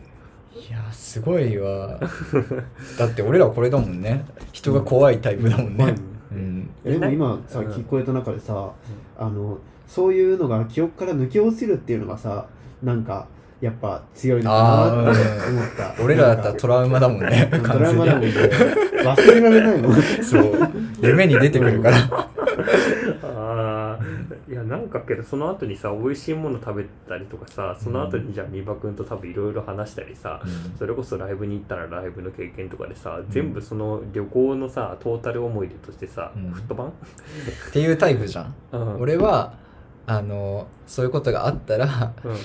いやすごいわ。だって俺らこれだもんね。人が怖いタイプだもんね、うん。えでも今さうん。聞こえた中でさ、あのそういうのが記憶から抜け落ちるっていうのがさなんかやっぱ強いのかなって思った。俺らだったらトラウマだもんね。ド完ラマだもんね。忘れられないもんそう。夢に出てくるから。[LAUGHS] ああいやなんかけどその後にさ美味しいもの食べたりとかさその後にじゃあ三馬くんと多分いろいろ話したりさ、それこそライブに行ったらライブの経験とかでさ、全部その旅行のさトータル思い出としてさ、うん。フットバン、っていうタイプじゃん。うん、俺はあのそういうことがあったらうん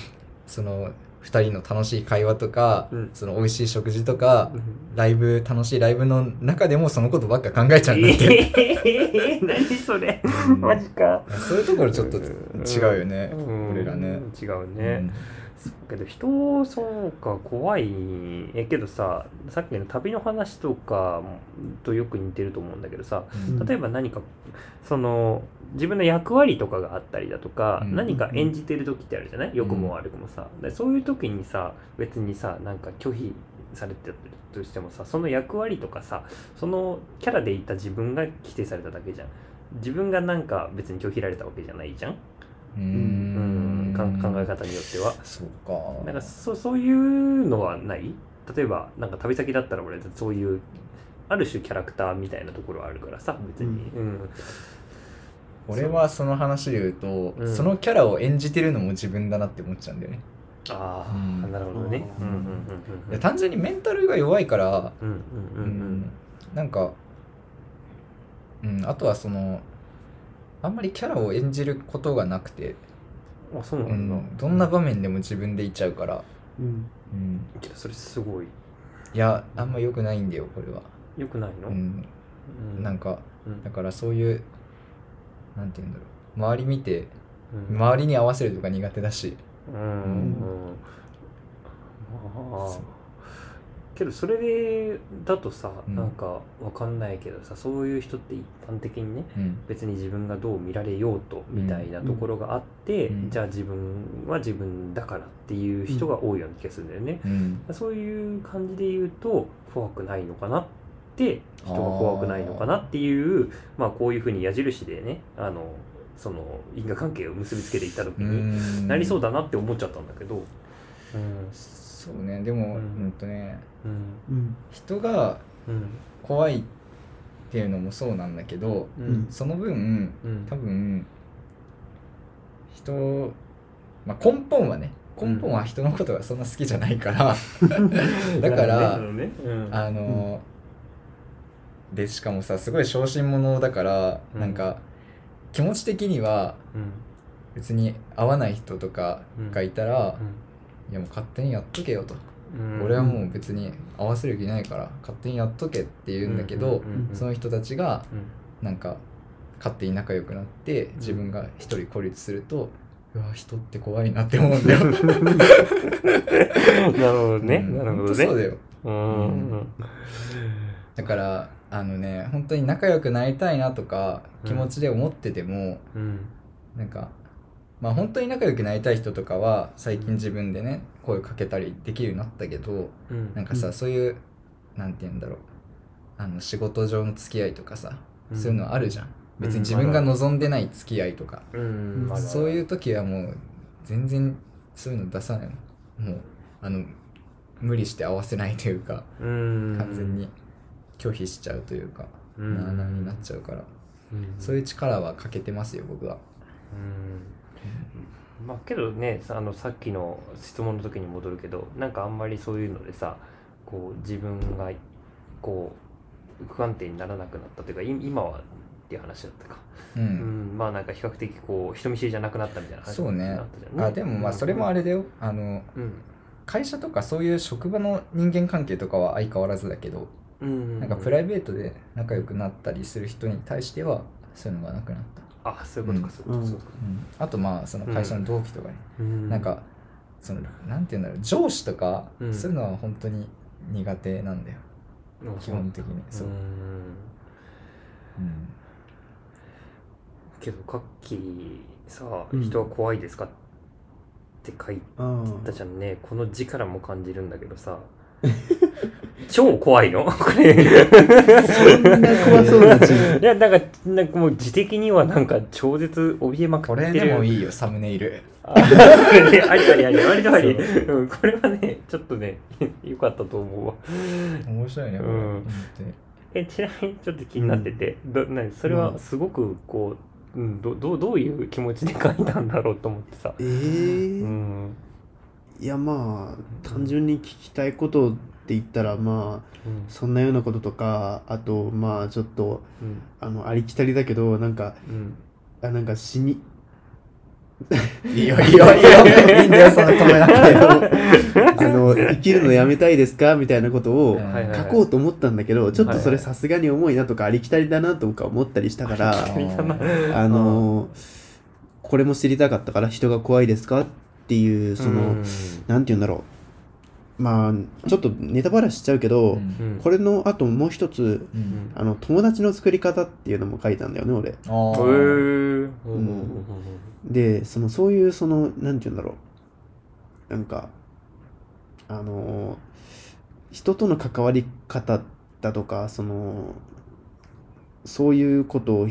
その2人の楽しい会話とか、うん。その美味しい食事とか、うん。ライブ楽しいライブの中でもそのことばっか考えちゃうんだって、えー、何それ？うん。マジか。そういうところちょっと違うよね、うん。俺らね、違うね、そうけど人そうか怖い。えけどささっきの旅の話とかとよく似てると思うんだけどさうん。例えば何かその自分の役割とかがあったりだとか、うん。何か演じてる時ってあるじゃない？良くも悪くもさ、でそういう時にさ別にさなんか拒否されてたとしてもさその役割とかさそのキャラでいた自分が規定されただけじゃん。自分がなんか別に拒否られたわけじゃないじゃん、ううんん、か考え方によっては。そうか。なんかそそういうのはない？例えばなんか旅先だったら俺そういうある種キャラクターみたいなところはあるからさ別に、うん。俺はその話で言うと、うん。そのキャラを演じてるのも自分だなって思っちゃうんだよね、ああ、うん。なるほどね。ううんんうんいや単純にメンタルが弱いから、うんうんうん。うん。なんか、うん、あとはそのあんまりキャラを演じることがなくて、うん。あ、そううなんだ。ん、どんな場面でも自分でいちゃうから、うん。うん、けどそれすごい。いやあんま良くないんだよこれは、よくないの、うん、うなんかうん。だからそういうなんて言うんだろう。周り見てうん。周りに合わせるとか苦手だし、うんうんまあけどそれでだとさ、うん。なんかわかんないけどさそういう人って一般的にねうん。別に自分がどう見られようとみたいなところがあって、うん。じゃあ自分は自分だからっていう人が多いような気がするんだよね、うん。そういう感じで言うと怖くないのかなって人が怖くないのかなっていうまあこういうふうに矢印でねあのその因果関係を結びつけていった時になりそうだだなって思っちゃったんだけど。うんそうね。でも、ううんん、とねうん。うん。人がうん。怖いっていうのもそうなんだけどうん。その分うん。多分人、まあ、根本はね根本は人のことがそんな好きじゃないから、[LAUGHS] だからなるほどねうん。あの、でしかもさすごい小心者だから、うん。なんか気持ち的にはうん。別に合わない人とかがいたら、ういやもう勝手にやっとけよと、ん。俺はもう別に合わせる気ないから勝手にやっとけって言うんだけど、うんその人たちがうん。なんか勝手に仲良くなって自分が一人孤立すると、うわ人って怖いなって思うんだよ。[LAUGHS] なるほどね、うん。なるほどね。そうだよ。うん。だからあのね本当に仲良くなりたいなとか気持ちで思ってても、うん。なんかまあ本当に仲良くなりたい人とかは最近自分でね声かけたりできるようになったけどうん。なんかさ、うん。そういうなんて言うんだろう。あの仕事上の付き合いとかさ、うん。そういうのあるじゃん。別にうん自分が望んでない付き合いとか、そういう時はもう全然そういうの出さないの。もうあの無理して合わせないというかうん。完全に拒否しちゃうというか、うん。なあなあになっちゃうから、うん。そういう力は欠けてますよ僕は。うんまあけどねさあのさっきの質問の時に戻るけどなんかあんまりそういうのでさこう自分がこう不安定にならなくなったというかい今はっていう話だったか、ううん。ん、まあなんか比較的こう人見知りじゃなくなったみたいな話そうねになったじゃんあでもまあそれもあれだよ。あのうん。会社とかそういう職場の人間関係とかは相変わらずだけど、うん。なんかプライベートで仲良くなったりする人に対してはそういうのがなくなった、あそういうことかそういうことそういうこあとまあその会社の同期とかね、なんかそのなんて言うんだろう上司とか、うん。そういうのは本当に苦手なんだよ。うん基本的に。そう、うん。うん。けどカッキーさうん。人は怖いですかって書いあたじゃんね。この字からも感じるんだけどさ [LAUGHS] 超怖いの？これあそんな怖そうな字いやなんかなんかもう字的にはなんか超絶怯えまくこってる。れでもいいよサムネイル。あありありありあり割とあり、そう。うん、これはねちょっとね [LAUGHS] よかったと思うわ。面白いねこれ、うん。本当にえちなみにちょっと気になってて、ど何？それはすごくこう、うん、どどうどういう気持ちで書いたんだろうと思ってさ。えー。うん。いやまあ単純に聞きたいことって言ったらまあうん。そんなようなこととかあとまあちょっとうん。あのありきたりだけどなんかうん。あなんか死にいいよいいよ。いいよいいんだよその止めなくて [LAUGHS] あの生きるのやめたいですかみたいなことを書こうと思ったんだけど、ちょっとそれはいはいさすがに重いなとかありきたりだなとか思ったりしたから、あのこれも知りたかったから人が怖いですか？っていうその、うん。なんて言うんだろうまあちょっとネタバラしちゃうけど、うん。うんこれの後もう一つうん。あの友達の作り方っていうのも書いたんだよね俺。あへーーでそのそういうそのなんて言うんだろう。なんかあの人との関わり方だとかそのそういうことを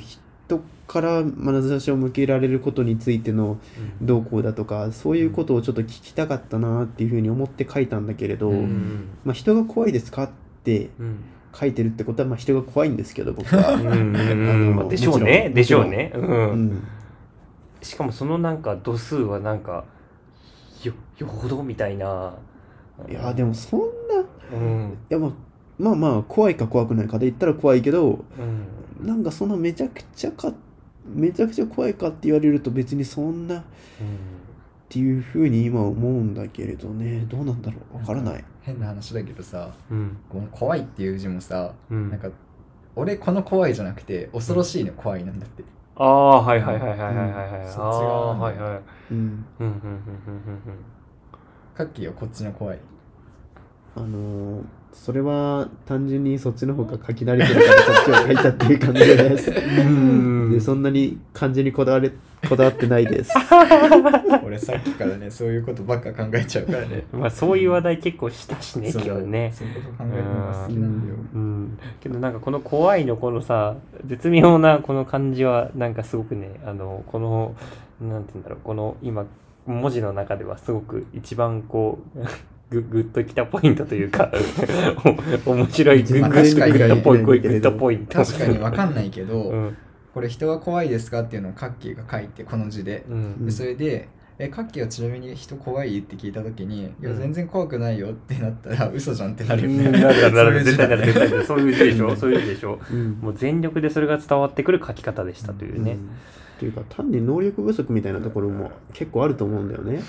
人から眼差しを向けられることについてのどうこうだとかそういうことをちょっと聞きたかったなっていうふうに思って書いたんだけれど、ううん。んまあ、人が怖いですかってうん。書いてるってことは、まあ、人が怖いんですけど僕は。う [LAUGHS] ん。でしょうね。でしょうね。ううんん。しかもそのなんか度数はなんかよよほどみたいな。いやでもそんなうん。いやまあまあまあ怖いか怖くないかで言ったら怖いけどうんなんかそんなめちゃくちゃかめちゃくちゃ怖いかって言われると別にそんなっていうふうに今思うんだけれどね。どうなんだろう。わからない。変な話だけどさうん。この怖いっていう字もさうん。なんか俺この怖いじゃなくて恐ろしいの怖いなんだって。ああはいはいはいはいはいはいはい。はいはいうんうんうんうんうん。カッキーはこっちの怖い。あのーそれは単純にそっちの方が書き慣れてるからそっちを書いたっていう感じです。うん。でそんなに漢字にこだわれこだわってないです。[LAUGHS] 俺さっきからねそういうことばっか考えちゃうからね。[LAUGHS] まあそういう話題結構したしねそう今日ね。そういうこと考えるのが好きなんだよ。うん。けどなんかこの怖いのこのさ絶妙なこの感じはなんかすごくねあのこのなんて言うんだろうこの今文字の中ではすごく一番こうググッときたポイントというか [LAUGHS] お面白いグッと確かにきたポイント。グッとポイント確かに分かんないけど、うん。これ人は怖いですかっていうのをカッキーが書いてこの字で。うん。でそれでえカッキーはちなみに人怖いって聞いた時に、いやうん全然怖くないよってなったら嘘じゃんってなるよね。[LAUGHS] なるなる絶対なる絶対なるそういう字でしょそういう字でしょうんもう全力でそれが伝わってくる書き方でしたというねうんっていうか単に能力不足みたいなところも結構あると思うんだよね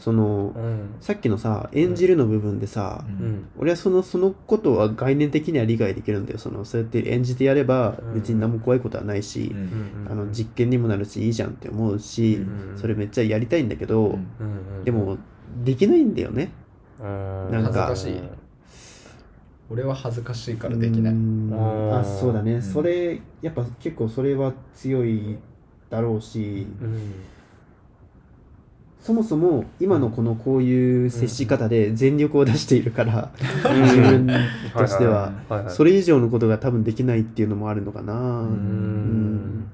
そのうん。さっきのさ演じるの部分でさ、うん。うん俺はそのそのことは概念的には理解できるんだよ。そのそうやって演じてやればうん。別に何も怖いことはないし、うん。あの実験にもなるしいいじゃんって思うし、うん。それめっちゃやりたいんだけど、でもできないんだよね。うん。なんか恥ずかしい。俺は恥ずかしいからできなうい。ん。あそうだね、ん。それやっぱ結構それは強いだろうし、うんそもそも今のこのこういう接し方で全力を出しているから、うん。自分としては。それ以上のことが多分できないっていうのもあるのかな、ううん。ん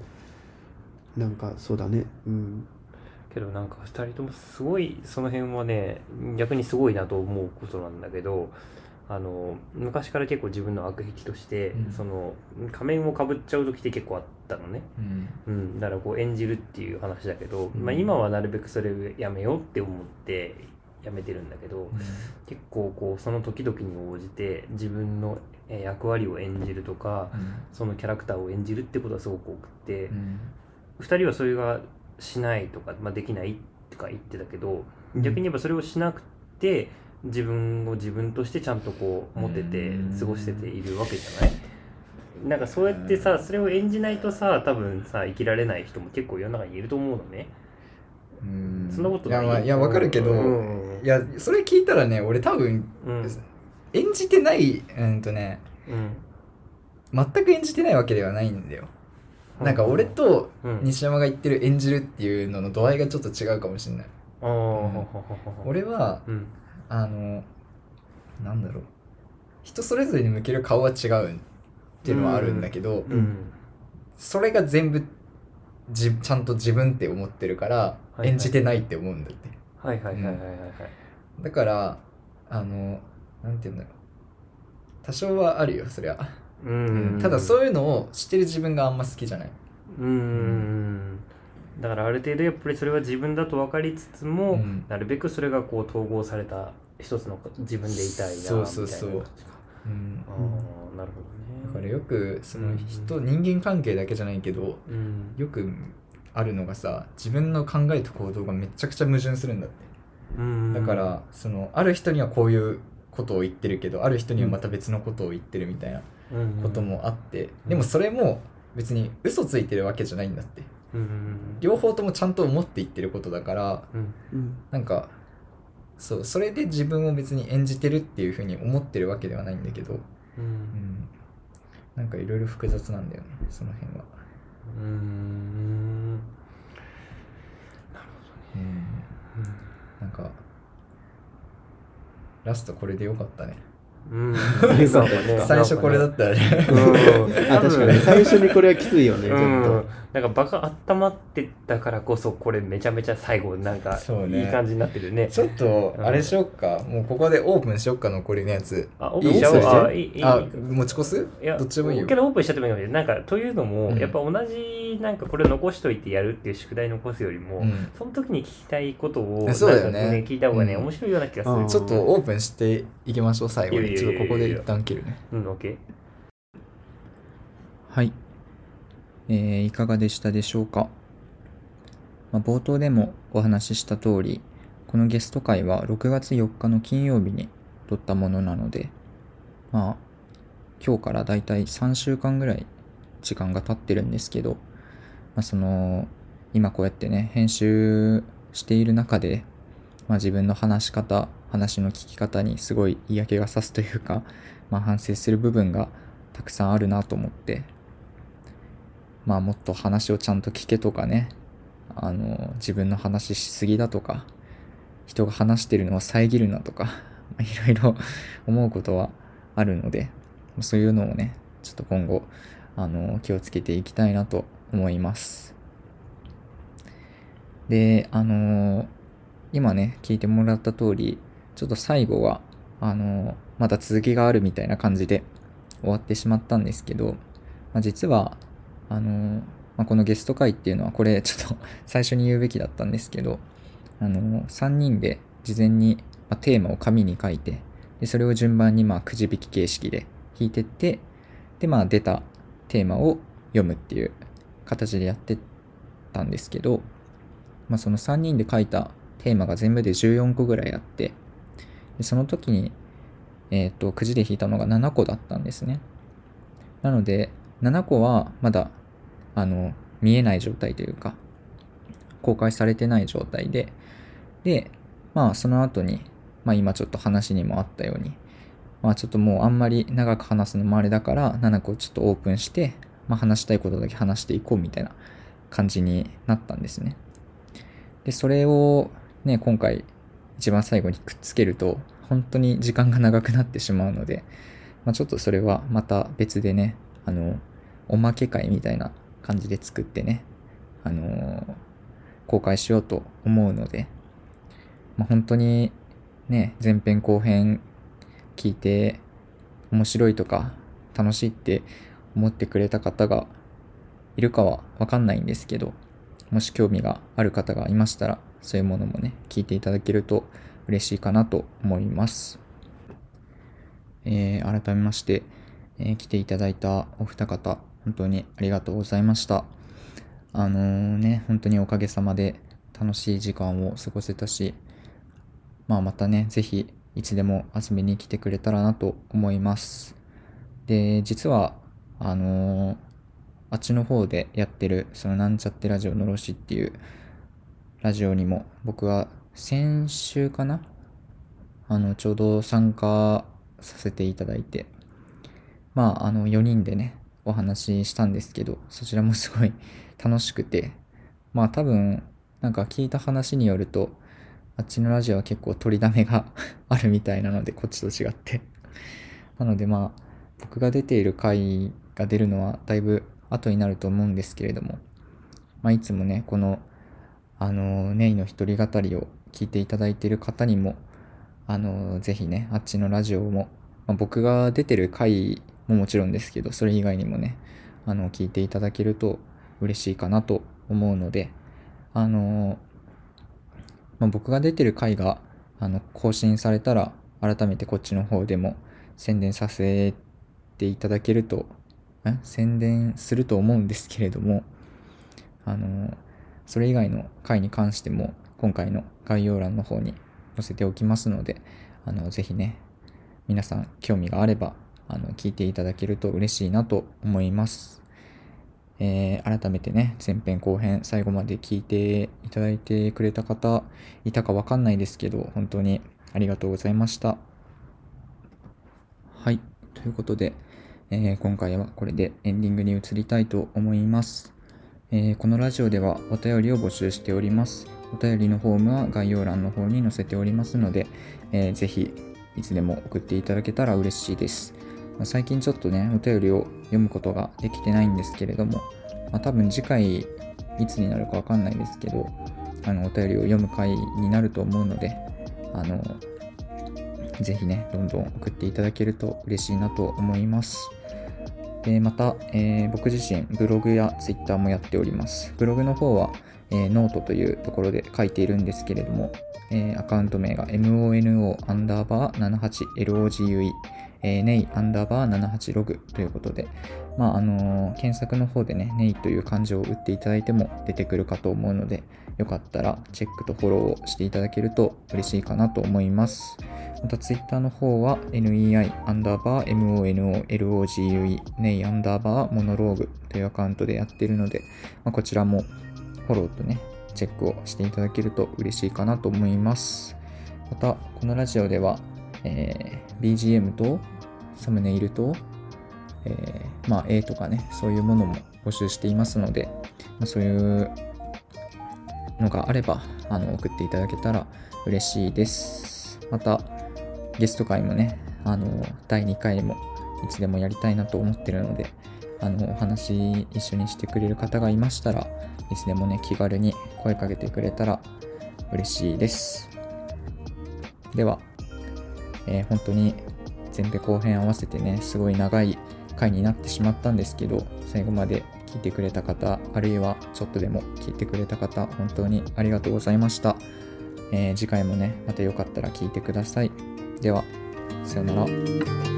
なんかそうだね。うん。けどなんか2人ともすごいその辺はね逆にすごいなと思うことなんだけどあの昔から結構自分の悪癖として、うん。その仮面をかぶっちゃう時って結構あったのね、うん。うん、だからこう演じるっていう話だけど、うん。まあ、今はなるべくそれをやめようって思ってやめてるんだけど、結構こうその時々に応じて自分のえー役割を演じるとかそのキャラクターを演じるってことはすごく多くて、うん。2人はそれがしないとか、まあ、できないとか言ってたけど逆に言えばそれをしなくて自分を自分としてちゃんとこう持てて過ごしてているわけじゃない？なんかそうやってさそれを演じないとさ多分さ生きられない人も結構世の中にいると思うのね。うん。そんなことない？いや,、まあ、いやわかるけど、うん。いやそれ聞いたらね俺多分うん。演じてないうんとねうん。全く演じてないわけではないんだよ。なんか俺とうん。西山が言ってる演じるっていうのの度合いがちょっと違うかもしれない。俺はうんあのなんだろう。人それぞれに向ける顔は違うっていうのはあるんだけど、うん。それが全部じちゃんと自分って思ってるから演じてないって思うんだって、はいはいはいはいはいだからあのなんて言うんだろう。多少はあるよそりゃ、ううん。ただそういうのをしてる自分があんま好きじゃない、うーんだからある程度やっぱりそれは自分だと分かりつつも、うん。なるべくそれがこう統合された一つの自分でいたいなみたいなそうそうそう。感じかうん。ああなるほどね。だからよくそのうん人、人間関係だけじゃないけどうん。よくあるのがさ自分の考えと行動がめちゃくちゃ矛盾するんだって。うん。だからそのある人にはこういうことを言ってるけどある人にはまた別のことを言ってるみたいなこともあって、でもそれも別に嘘ついてるわけじゃないんだって両方ともちゃんと思って言ってることだからうん。うんなんかそうそれで自分を別に演じてるっていうふうに思ってるわけではないんだけど、ううんん、なんかいろいろ複雑なんだよねその辺は。うん。うん。なんかラストこれでよかったねうん。最初これだったらね。うん。あ確かに最初にこれはきついよねちょっうん。と、なんか場が温まってたからこそこれめちゃめちゃ最後なんかそうね。いい感じになってるね。ちょっとあれしよっか。もうここでオープンしよっか残りのやつ。あオープンしちゃおう。いいあいいいい。あ持ち越す？いやどっちでもいいよ。けどオープンしちゃってもいいかもしれなんかというのも、うん。やっぱ同じなんかこれを残しといてやるっていう宿題残すよりも、うん。その時に聞きたいことをそうだよね。聞いた方がね、うん。面白いような気がする。うんちょっとオープンしていきましょう最後にちょっとここで一旦切るねうん OK はい、えーいかがでしたでしょうか、まあ、冒頭でもお話しした通りこのゲスト会は6月4日の金曜日に撮ったものなのでまあ今日からだいたい3週間ぐらい時間が経ってるんですけど、まあ、その今こうやってね編集している中で、まあ、自分の話し方話の聞き方にすごい嫌気がさすというか、[LAUGHS] まあ、反省する部分がたくさんあるなと思って。まあもっと話をちゃんと聞けとかね。あの自分の話しすぎだとか人が話してるのを遮るなとかいろいろ [LAUGHS] 思うことはあるのでそういうのをねちょっと今後あの気をつけていきたいなと思います。であの今ね聞いてもらった通りちょっと最後はあのまだ続きがあるみたいな感じで終わってしまったんですけど、まあ、実はあの、まあ、このゲスト会っていうのはこれちょっと [LAUGHS] 最初に言うべきだったんですけどあの3人で事前に、テーマを紙に書いてでそれを順番にまあくじ引き形式で引いてってでまあ出たテーマを読むっていう形でやってたんですけど、まあ、その3人で書いたテーマが全部で14個ぐらいあってでその時にえっ、と、くじで引いたのが7個だったんですね。なので、7個はまだ、あの、見えない状態というか、公開されてない状態で、で、まあ、その後に、まあ、今ちょっと話にもあったように、まあ、ちょっともうあんまり長く話すのもあれだから、7個ちょっとオープンして、まあ、話したいことだけ話していこうみたいな感じになったんですね。で、それをね、今回、一番最後にくっつけると、本当に時間が長くなってしまうので、まあ、ちょっとそれはまた別でね、あの、おまけ会みたいな感じで作ってね、あのー公開しようと思うので、まあ、本当にね、前編後編聞いて面白いとか楽しいって思ってくれた方がいるかはわかんないんですけど、もし興味がある方がいましたら、そういうものもね、聞いていただけると嬉しいかなと思います。えー改めまして、えー来ていただいたお二方、本当にありがとうございました。あのーね、本当におかげさまで楽しい時間を過ごせたし、まあまたね、ぜひいつでも遊びに来てくれたらなと思います。で、実は、あのーあっちの方でやってる、そのなんちゃってラジオのろしっていうラジオにも。僕は先週かな？あの、ちょうど参加させていただいて、まあ、あの、4人でね、お話ししたんですけど、そちらもすごい [LAUGHS] 楽しくて、まあ多分、なんか聞いた話によると、あっちのラジオは結構取りだめが [LAUGHS] あるみたいなので、こっちと違って。なのでまあ、僕が出ている回が出るのはだいぶ後になると思うんですけれども、まあいつもね、この、あの、ネイの一人語りを聞いていただいている方にも、あの、ぜひね、あっちのラジオも、まあ、僕が出てる回ももちろんですけど、それ以外にもね、あの、聞いていただけると嬉しいかなと思うので、あの、まあ、僕が出てる回が、あの、更新されたら、改めてこっちの方でも宣伝させていただけると、宣伝すると思うんですけれども、あの、それ以外の回に関しても今回の概要欄の方に載せておきますので、あの、ぜひね、皆さん興味があれば、あの、聞いていただけると嬉しいなと思います。えー、改めてね、前編後編最後まで聞いていただいてくれた方いたかわかんないですけど、本当にありがとうございました。はい。ということで、えー、今回はこれでエンディングに移りたいと思います。えー、このラジオではお便りを募集しております。お便りのフォームは概要欄の方に載せておりますので、えー、ぜひいつでも送っていただけたら嬉しいです。まあ、最近ちょっとね、お便りを読むことができてないんですけれども、まあ、多分次回いつになるかわかんないですけど、あの、お便りを読む回になると思うので、あの、ぜひね、どんどん送っていただけると嬉しいなと思います。でまた、えー、僕自身ブログやツイッターもやっております。ブログの方は、え、ノートというところで書いているんですけれども、え、アカウント名が mono アンダーバー 78logue えー、ネイアンダーバー78ログということで、まああのー、検索の方でね、ネイという漢字を打っていただいても出てくるかと思うので、よかったらチェックとフォローをしていただけると嬉しいかなと思います。またツイッターの方は nei アンダーバー monologue ネイアンダーバーモノローグというアカウントでやっているので、まあ、こちらもフォローとね、チェックをしていただけると嬉しいかなと思います。また、このラジオでは、えー、BGM とサムネイルと、えー、まあ、絵とかね、そういうものも募集していますので、まあ、そういうのがあれば、あの、送っていただけたら嬉しいです。また、ゲスト会もね、あの、第2回もいつでもやりたいなと思ってるので、あの、お話一緒にしてくれる方がいましたら、いつでもね、気軽に声かけてくれたら嬉しいです。では、えー、本当に前編後編合わせてね、すごい長い回になってしまったんですけど、最後まで聞いてくれた方、あるいはちょっとでも聞いてくれた方、本当にありがとうございました。えー、次回もね、またよかったら聞いてください。では、さよなら。